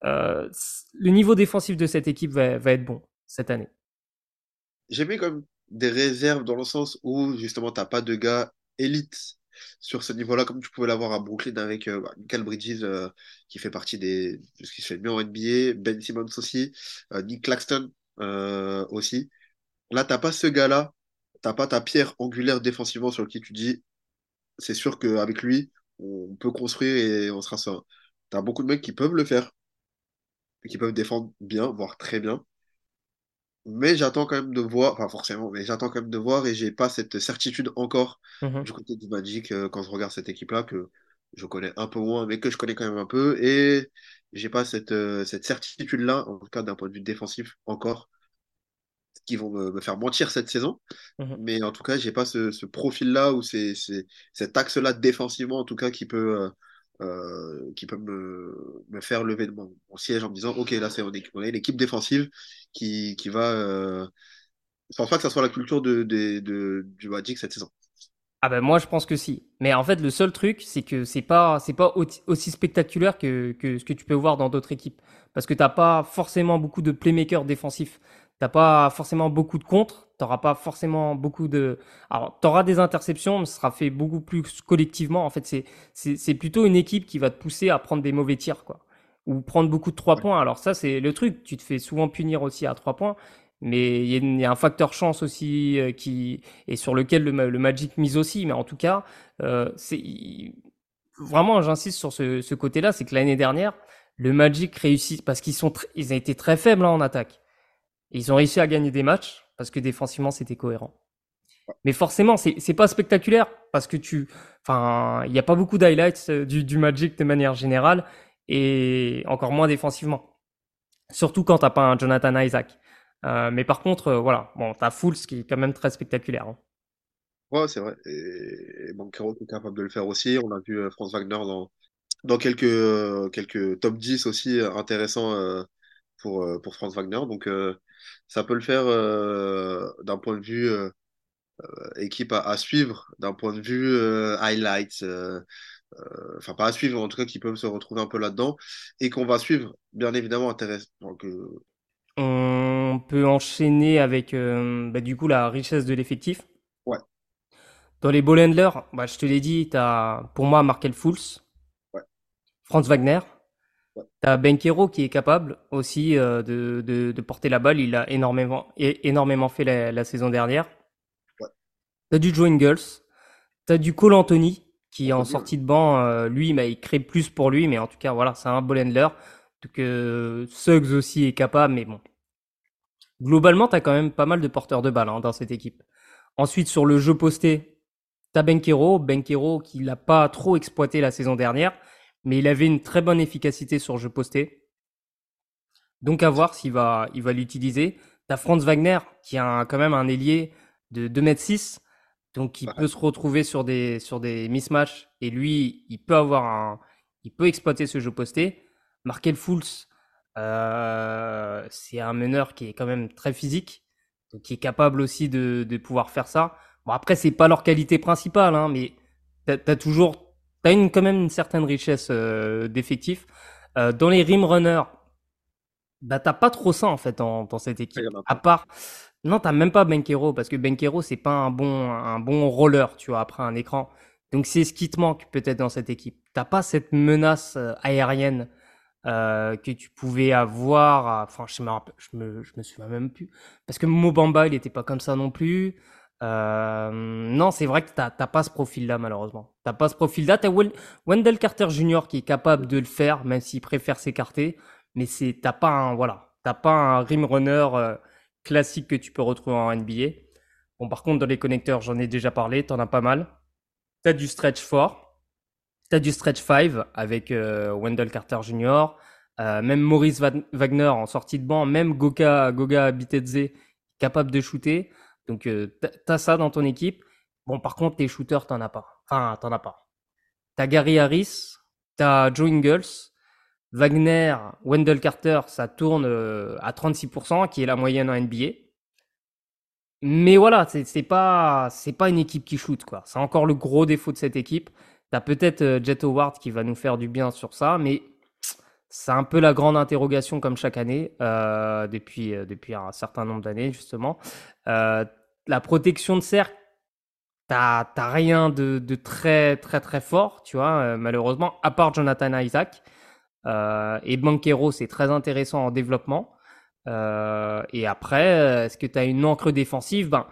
euh, le niveau défensif de cette équipe va, être bon cette année. J'ai mis comme des réserves dans le sens où justement tu n'as pas de gars élites sur ce niveau-là, comme tu pouvais l'avoir à Brooklyn avec euh, Michael Bridges, euh, qui fait partie des, de ce qui se fait bien en NBA, Ben Simmons aussi, Nick Claxton aussi. Là, t'as pas ce gars-là, t'as pas ta pierre angulaire défensivement sur qui tu dis, c'est sûr qu'avec lui, on peut construire et on sera ça. T'as beaucoup de mecs qui peuvent le faire, qui peuvent défendre bien, voire très bien. Mais j'attends quand même de voir, enfin forcément, mais j'attends quand même de voir et j'ai pas cette certitude encore mhm. du côté du Magic euh, quand je regarde cette équipe-là que je connais un peu moins, mais que je connais quand même un peu et j'ai pas cette, euh, cette certitude-là, en tout cas d'un point de vue défensif encore, qui vont me, faire mentir cette saison. Mhm. Mais en tout cas, j'ai pas ce, ce profil-là ou c'est cet axe-là défensivement, en tout cas, qui peut, euh, euh, qui peut me, faire lever de mon, siège en me disant Ok, là, c'est on est l'équipe défensive qui, qui va. Euh... Je pense pas que ça soit la culture de, du Magic cette saison. Ah ben moi je pense que si. Mais en fait le seul truc c'est que c'est pas c'est pas aussi spectaculaire que, que ce que tu peux voir dans d'autres équipes parce que t'as pas forcément beaucoup de playmakers défensifs. T'as pas forcément beaucoup de contres, t'auras pas forcément beaucoup de. Alors, t'auras des interceptions, mais ce sera fait beaucoup plus collectivement. En fait, c'est c'est plutôt une équipe qui va te pousser à prendre des mauvais tirs, quoi, ou prendre beaucoup de trois points. Alors ça, c'est le truc. Tu te fais souvent punir aussi à trois points, mais il y, a un facteur chance aussi euh, qui et sur lequel le, le, Magic mise aussi. Mais en tout cas, euh, c'est vraiment, j'insiste sur ce, ce côté-là, c'est que l'année dernière, le Magic réussit parce qu'ils sont ils ont été très faibles hein, en attaque ils ont réussi à gagner des matchs parce que défensivement c'était cohérent. Mais forcément, c'est pas spectaculaire parce que tu, enfin, il n'y a pas beaucoup d'highlights euh, du, du Magic de manière générale et encore moins défensivement. Surtout quand t'as pas un Jonathan Isaac. Euh, mais par contre, euh, voilà, bon, t'as Fools qui est quand même très spectaculaire. Hein. Ouais, c'est vrai. Et, et Banquero est capable de le faire aussi. On a vu euh, Franz Wagner dans, dans quelques, euh, quelques top 10 aussi intéressants pour, pour Franz Wagner. Donc, ça peut le faire euh, d'un point de vue euh, équipe à, à suivre, d'un point de vue euh, highlights. euh, euh, enfin, pas à suivre, en tout cas, qui peuvent se retrouver un peu là-dedans. Et qu'on va suivre, bien évidemment, intéressant. Donc, euh, On peut enchaîner avec euh, bah, du coup la richesse de l'effectif. ouais, Dans les ball handlers, bah, je te l'ai dit, tu as pour moi Markel ouais, Franz Wagner, ouais, tu as Benkero qui est capable aussi euh, de, de, de porter la balle. Il a énormément, fait la, la saison dernière. ouais. Tu as du Joe Ingles, tu as du Cole Anthony qui est en sortie de banc. euh, lui, bah, il crée plus pour lui, mais en tout cas, voilà, c'est un ball handler. Donc, euh, Suggs aussi est capable, mais bon, Globalement, tu as quand même pas mal de porteurs de balles hein, dans cette équipe. Ensuite, sur le jeu posté, tu as Benkero. Benkero qui l'a pas trop exploité la saison dernière, mais il avait une très bonne efficacité sur jeu posté. Donc à voir s'il va, il va l'utiliser. Tu as Franz Wagner qui a un- quand même un ailier de 2m6, donc il Ouais, peut se retrouver sur des, sur des mismatchs et lui, il peut avoir un, il peut exploiter ce jeu posté. Markel Fultz, euh, c'est un meneur qui est quand même très physique, donc qui est capable aussi de, de pouvoir faire ça. Bon, après, c'est pas leur qualité principale, hein, mais t'as as toujours, t'as une, quand même une certaine richesse euh, d'effectifs. Euh, dans les rim runners, bah t'as pas trop ça en fait dans, dans cette équipe. en À part, non, t'as même pas Benkero parce que Benkero c'est pas un bon, un bon roller, tu vois, après un écran. Donc c'est ce qui te manque peut-être dans cette équipe. T'as pas cette menace euh, aérienne euh, que tu pouvais avoir. à- Enfin, je me rappelle, je me, je me souviens même plus. Parce que Mobamba, il était pas comme ça non plus. Euh, non, c'est vrai que t'as pas ce profil-là, malheureusement. T'as pas ce profil-là. T'as Wendell Carter Jr. qui est capable de le faire, même s'il préfère s'écarter. Mais c'est, t'as pas un, voilà, pas rim runner euh, classique que tu peux retrouver en NBA. Bon, par contre, dans les connecteurs, j'en ai déjà parlé, t'en as pas mal. T'as du stretch 4, t'as du stretch 5 avec euh, Wendell Carter Jr., même Maurice Wagner en sortie de banc, même Goga, Goga Bitadze capable de shooter. Donc, euh, t'as t'as ça dans ton équipe. Bon, par contre, tes shooters, t'en as pas. Enfin, t'en as pas. T'as Gary Harris, t'as Joe Ingles, Wagner, Wendell Carter, ça tourne euh, à 36%, qui est la moyenne en NBA. Mais voilà, c'est pas c'est pas une équipe qui shoot. C'est encore le gros défaut de cette équipe. T'as peut-être euh, Jet Howard qui va nous faire du bien sur ça, mais c'est un peu la grande interrogation comme chaque année euh, depuis un certain nombre d'années justement. La protection de cercle, t'as t'as rien de, très très très fort, tu vois, euh, malheureusement, à part Jonathan Isaac euh, et Banquero, c'est très intéressant en développement. Euh, et après, euh, est-ce que tu as une encre défensive? Ben,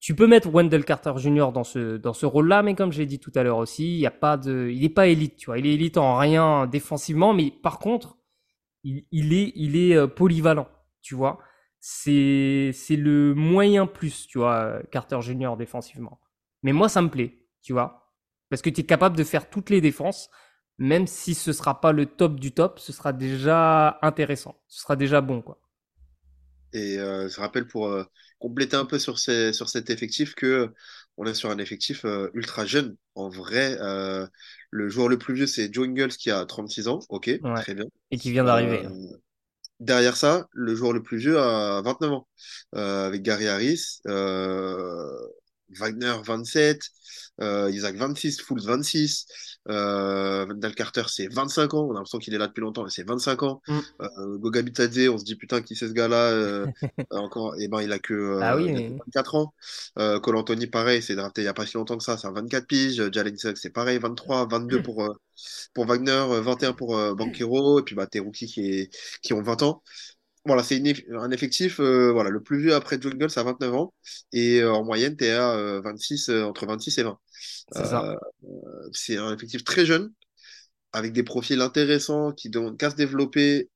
tu peux mettre Wendell Carter Jr. dans ce dans ce rôle-là, mais comme j'ai dit tout à l'heure aussi, il y a pas de, il est pas élite, tu vois. Il est élite en rien défensivement, mais par contre, il, il est il est euh, polyvalent, tu vois. C'est le moyen plus, tu vois, Carter Jr. défensivement. Mais moi, ça me plaît, tu vois, parce que tu es capable de faire toutes les défenses, même si ce sera pas le top du top, ce sera déjà intéressant, ce sera déjà bon, quoi. Et euh, je rappelle pour euh, compléter un peu sur, ces, sur cet effectif que euh, on est sur un effectif euh, ultra jeune. En vrai, le joueur le plus vieux, c'est Joe Ingles qui a 36 ans. Ok, Ouais. très bien. Et qui vient d'arriver. hein. Derrière ça, le joueur le plus vieux a 29 ans, euh, avec Gary Harris, euh, Wagner 27, euh, Isaac 26, Fultz 26, euh, Carter c'est 25 ans, on a l'impression qu'il est là depuis longtemps, mais c'est 25 ans. Mm. Euh, on se dit putain qui c'est ce gars-là euh, encore, et ben il a que Ah euh, oui, il a que mais 24 ans. Euh, Cole Anthony pareil, c'est drafté il y a pas si longtemps que ça, c'est à 24 piges. Jalen Suggs c'est pareil, 23, 22 pour pour Wagner, euh, 21 pour Banchero, et puis bah tes rookies qui, qui ont 20 ans. Voilà, c'est un effectif, euh, voilà, le plus vieux après Jungles à 29 ans, et euh, en moyenne, t'es à euh, 26, euh, entre 26 et 20. c'est un effectif très jeune, avec des profils intéressants qui demandent qu'à se développer,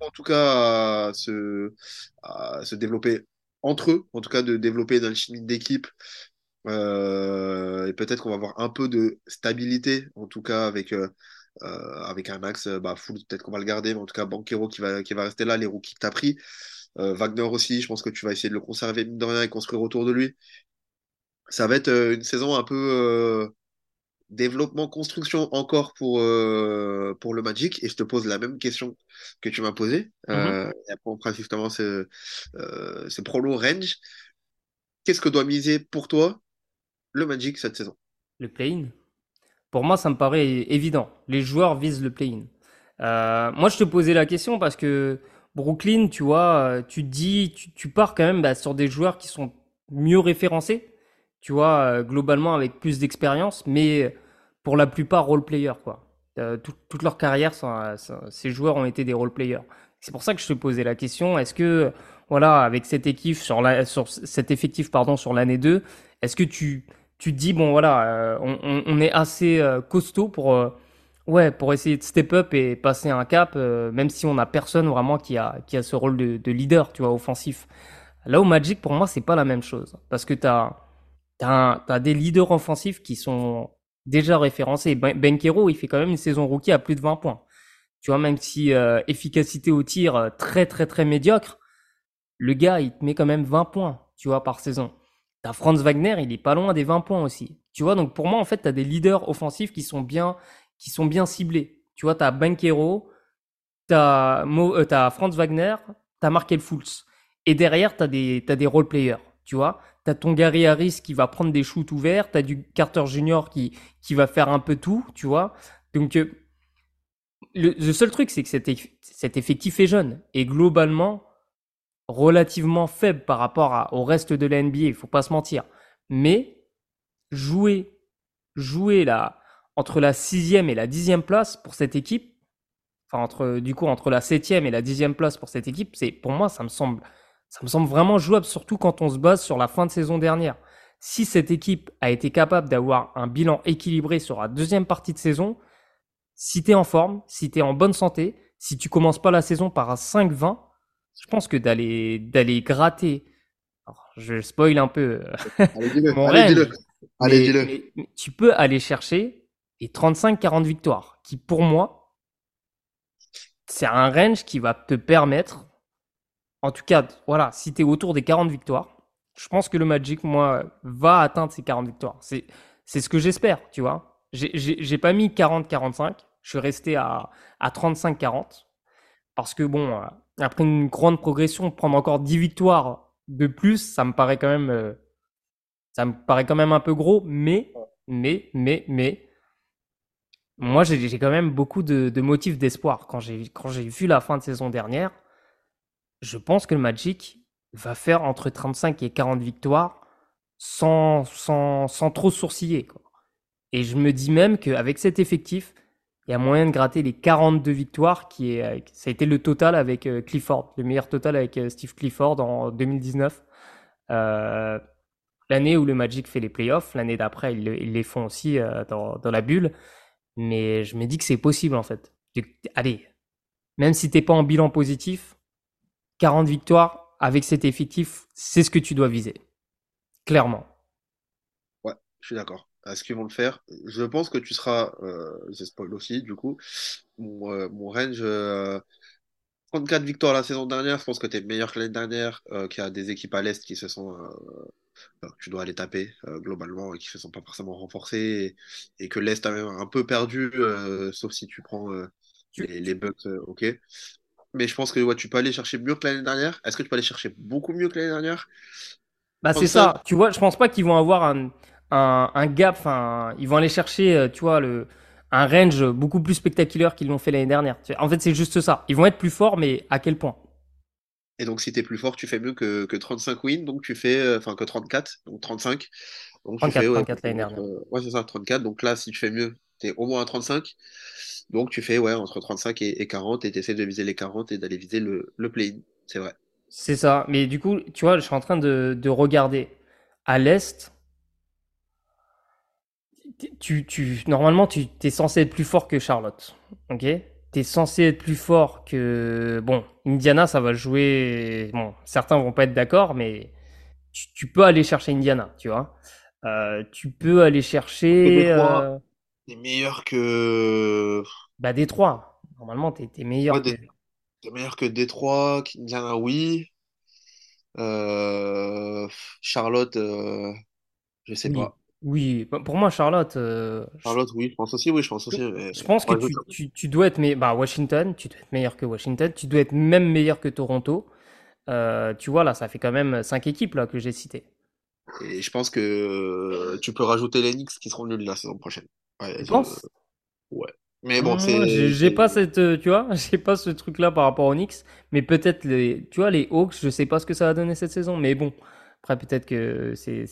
en tout cas à se, à se développer entre eux, en tout cas de développer une alchimie d'équipe. Et peut-être qu'on va avoir un peu de stabilité, en tout cas avec, euh, avec un axe, euh, bah, full, peut-être qu'on va le garder, mais en tout cas Banquero qui va, qui va rester là, les rookies que tu as pris. Euh, Wagner aussi, je pense que tu vas essayer de le conserver mine de rien et construire autour de lui. ça va être une saison un peu développement, construction encore pour, pour le Magic. Et je te pose la même question que tu m'as posée. Euh, et après, on fera justement ce, ce prolo range. Qu'est-ce que doit miser pour toi le Magic cette saison? Le play-in? Pour moi, ça me paraît évident. Les joueurs visent le play-in. moi, je te posais la question parce que Brooklyn, tu vois, tu dis, tu, pars quand même bah, sur des joueurs qui sont mieux référencés tu vois, euh, globalement avec plus d'expérience, mais pour la plupart role players, quoi. Euh, toute leur carrière, ces joueurs ont été des role players. C'est pour ça que je te posais la question. Est-ce que, voilà, avec cette équipe sur la, sur cet effectif, pardon, sur l'année 2, est-ce que tu, tu te dis, bon, voilà, euh, on, on, est assez costaud pour, ouais, pour essayer de step up et passer un cap, même si on n'a personne vraiment qui a, qui a ce rôle de, de, leader, tu vois, offensif. Là, au Magic, pour moi, c'est pas la même chose. Parce que tu as, T'as as des leaders offensifs qui sont déjà référencés. Ben Benkero, il fait quand même une saison rookie à plus de 20 points. Tu vois, même si euh, efficacité au tir euh, très très très médiocre, le gars, il te met quand même 20 points, tu vois, par saison. T'as Franz Wagner, il est pas loin des 20 points aussi. Tu vois, donc pour moi, en fait, t'as des leaders offensifs qui sont bien, qui sont bien ciblés. Tu vois, t'as t'as euh, as Franz Wagner, t'as Markel Fultz. Et derrière, t'as des, as des role players, tu vois. T'as ton Gary Harris qui va prendre des shoots ouverts, t'as du Carter Junior qui, qui va faire un peu tout, tu vois. Donc, euh, le, seul truc, c'est que cet, effectif est jeune et globalement relativement faible par rapport au reste de la NBA, il faut pas se mentir. Mais jouer, jouer là, entre la sixième et la dixième place pour cette équipe, enfin entre du coup entre la septième et la dixième place pour cette équipe, c'est pour moi ça me semble ça me semble vraiment jouable, surtout quand on se base sur la fin de saison dernière. Si cette équipe a été capable d'avoir un bilan équilibré sur la deuxième partie de saison, si tu es en forme, si tu es en bonne santé, si tu commences pas la saison par un 5-20, je pense que d'aller d'aller gratter, je spoil un peu allez, mon allez, allez, tu peux aller chercher les 35-40 victoires, qui pour moi, c'est un range qui va te permettre en tout cas, voilà, si tu es autour des 40 victoires, je pense que le Magic, moi, va atteindre ces 40 victoires. C'est, c'est ce que j'espère, tu vois. J'ai, pas mis 40-45, je suis resté à, à 35-40. Parce que, bon, euh, après une grande progression, prendre encore 10 victoires de plus, ça me paraît quand même, euh, ça me paraît quand même un peu gros. Mais, mais, mais, mais, moi, j'ai, quand même beaucoup de, motifs d'espoir. Quand j'ai, vu la fin de saison dernière, je pense que le Magic va faire entre 35 et 40 victoires sans, sans, sans trop sourciller. Et je me dis même qu'avec cet effectif, il y a moyen de gratter les 42 victoires, qui est, euh, ça a été le total avec euh, Clifford, le meilleur total avec euh, Steve Clifford en 2019. Euh, l'année où le Magic fait les playoffs, l'année d'après, ils, ils, les font aussi dans, dans, la bulle. Mais je me dis que c'est possible en fait. Allez, même si t'es pas en bilan positif, 40 victoires avec cet effectif, c'est ce que tu dois viser. Clairement. Ouais, je suis d'accord. Est-ce qu'ils vont le faire. Je pense que tu seras, euh, spoil aussi, du coup, mon, euh, mon range, 34 euh, victoires la saison dernière, je pense que tu es meilleur que l'année dernière, euh, qu'il y a des équipes à l'Est qui se sont, tu dois aller taper globalement, et qui se sont pas forcément renforcées, et, que l'Est a même un peu perdu, sauf si tu prends les, les Bucks, ok. Mais je pense que ouais, tu peux aller chercher mieux que l'année dernière. Est-ce que tu peux aller chercher beaucoup mieux que l'année dernière? Bah c'est ça. Tu vois, je pense pas qu'ils vont avoir un, un, un gap. Enfin, ils vont aller chercher, euh, tu vois, le un range beaucoup plus spectaculaire qu'ils l'ont fait l'année dernière. En fait, c'est juste ça. Ils vont être plus forts, mais à quel point? Et donc, si tu es plus fort, tu fais mieux que, que 35 wins, donc tu fais, euh, enfin, que 34, donc 35. Donc 34, tu fais, ouais, 34 l'année dernière. ouais, c'est ça, 34. Donc là, si tu fais mieux, tu es au moins à 35. Donc tu fais ouais, entre 35 et, 40 et tu essaies de viser les 40 et d'aller viser le, le play-in. C'est vrai. C'est ça. Mais du coup, tu vois, je suis en train de, de regarder. À l'Est, tu, tu, normalement, tu es censé être plus fort que Charlotte. Ok? Tu es censé être plus fort que. Bon, Indiana, ça va jouer. Bon, certains vont pas être d'accord, mais tu, tu, peux aller chercher Indiana, tu vois? Euh, tu peux aller chercher. T'es meilleur que. Bah, Détroit. Normalement, t'es es meilleur. Ouais, que... T'es meilleur que Détroit, Indiana, oui. Euh... Charlotte, euh... Je sais pas. Oui, pour moi, Charlotte. Euh, Charlotte, oui, je pense aussi, oui, je pense aussi. Je pense que tu, dois être meilleur. Bah, Washington, tu dois être meilleur que Washington, tu dois être même meilleur que Toronto. Euh, tu vois, là, ça fait quand même cinq équipes là, que j'ai citées. Et je pense que euh, tu peux rajouter les Knicks qui seront nuls la saison prochaine. Ouais, tu penses? Ouais. Mais bon, c'est. J'ai pas cette, tu vois, j'ai pas ce truc-là par rapport aux Knicks, mais peut-être les, tu vois, les Hawks, je sais pas ce que ça va donner cette saison, mais bon, après peut-être que c'est,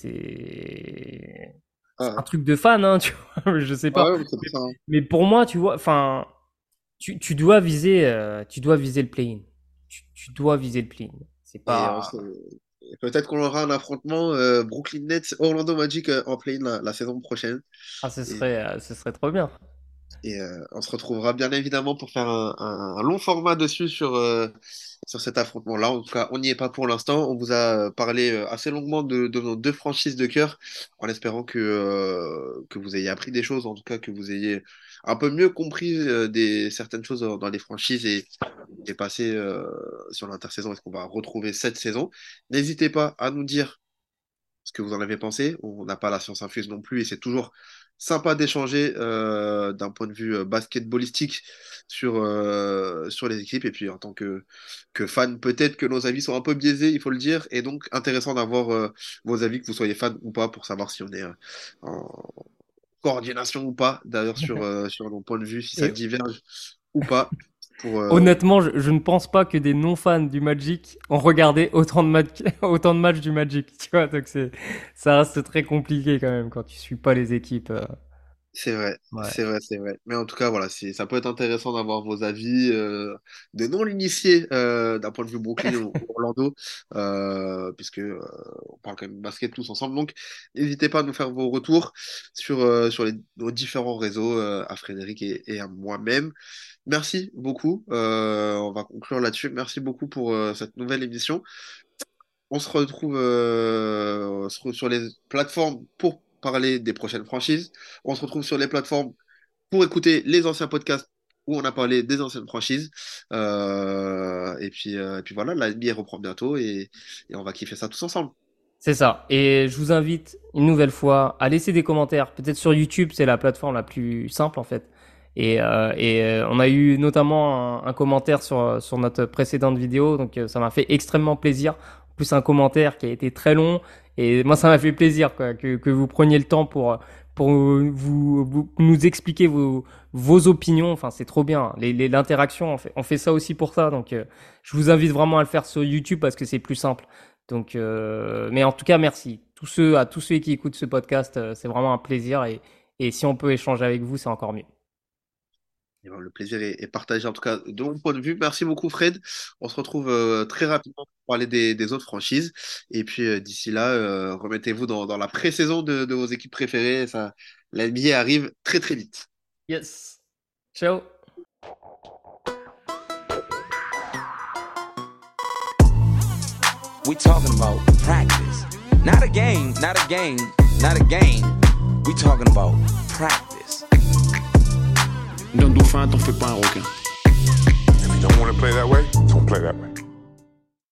ah un truc de fan, hein, tu vois, je sais pas. Ah hein. mais, pour moi, tu vois, enfin, tu, tu dois viser, euh, tu dois viser le play-in. Tu, tu, dois viser le play-in. C'est pas. Peut-être qu'on aura un affrontement euh, Brooklyn Nets, Orlando Magic en play-in la, saison prochaine. Ah, ce serait, ce serait trop bien. Et euh, on se retrouvera bien évidemment pour faire un, long format dessus sur, euh, sur cet affrontement-là. En tout cas, on n'y est pas pour l'instant. On vous a parlé euh, assez longuement de, nos deux franchises de cœur, en espérant que, que vous ayez appris des choses, en tout cas que vous ayez un peu mieux compris des, certaines choses dans les franchises et, et passé sur l'intersaison. Est-ce qu'on va retrouver cette saison? N'hésitez pas à nous dire ce que vous en avez pensé. On n'a pas la science infuse non plus et c'est toujours sympa d'échanger euh, d'un point de vue euh, basketballistique sur, euh, sur les équipes. Et puis en tant que, que fan, peut-être que nos avis sont un peu biaisés, il faut le dire. Et donc intéressant d'avoir vos avis, que vous soyez fan ou pas, pour savoir si on est en coordination ou pas, d'ailleurs sur, sur nos points de vue, si ça diverge ou pas. Euh, Honnêtement, je, ne pense pas que des non-fans du Magic ont regardé autant de, matchs du Magic. Tu vois, donc ça reste très compliqué quand même quand tu suis pas les équipes. Euh. C'est vrai, c'est vrai, c'est vrai. Mais en tout cas, voilà, ça peut être intéressant d'avoir vos avis euh, de non-initiés d'un point de vue Brooklyn ou Orlando, puisque on parle quand même de basket tous ensemble. Donc, n'hésitez pas à nous faire vos retours sur, sur les, nos différents réseaux, à Frédéric et à moi-même. Merci beaucoup. Euh, on va conclure là-dessus. Merci beaucoup pour euh, cette nouvelle émission. On se retrouve euh, sur les plateformes pour parler des prochaines franchises. On se retrouve sur les plateformes pour écouter les anciens podcasts où on a parlé des anciennes franchises. et, puis, puis voilà, la NBA reprend bientôt et, et on va kiffer ça tous ensemble. C'est ça. Et je vous invite une nouvelle fois à laisser des commentaires. Peut-être sur YouTube, c'est la plateforme la plus simple en fait. Et, euh, et euh, on a eu notamment un, un, commentaire sur, sur notre précédente vidéo, donc euh, ça m'a fait extrêmement plaisir. En plus, un commentaire qui a été très long, et moi, ça m'a fait plaisir quoi, que, que vous preniez le temps pour pour vous, nous expliquer vos, vos opinions. Enfin, c'est trop bien. L'interaction, on fait, on fait ça aussi pour ça. Donc, je vous invite vraiment à le faire sur YouTube parce que c'est plus simple. Donc, mais en tout cas, merci. Tous ceux, à tous ceux qui écoutent ce podcast, c'est vraiment un plaisir. Et, et si on peut échanger avec vous, c'est encore mieux. Ben, le plaisir est, partagé, en tout cas, de mon point de vue. Merci beaucoup, Fred. On se retrouve euh, très rapidement pour parler des, autres franchises. Et puis, euh, d'ici là, euh, remettez-vous dans, la pré-saison de, vos équipes préférées. Ça, la NBA arrive très, très vite. Yes. Ciao. We talking about practice. Not a game, not a game, not a game. We talking about practice. D'un dauphin, t'en fais pas un requin. If you don't want to play that way, don't play that way.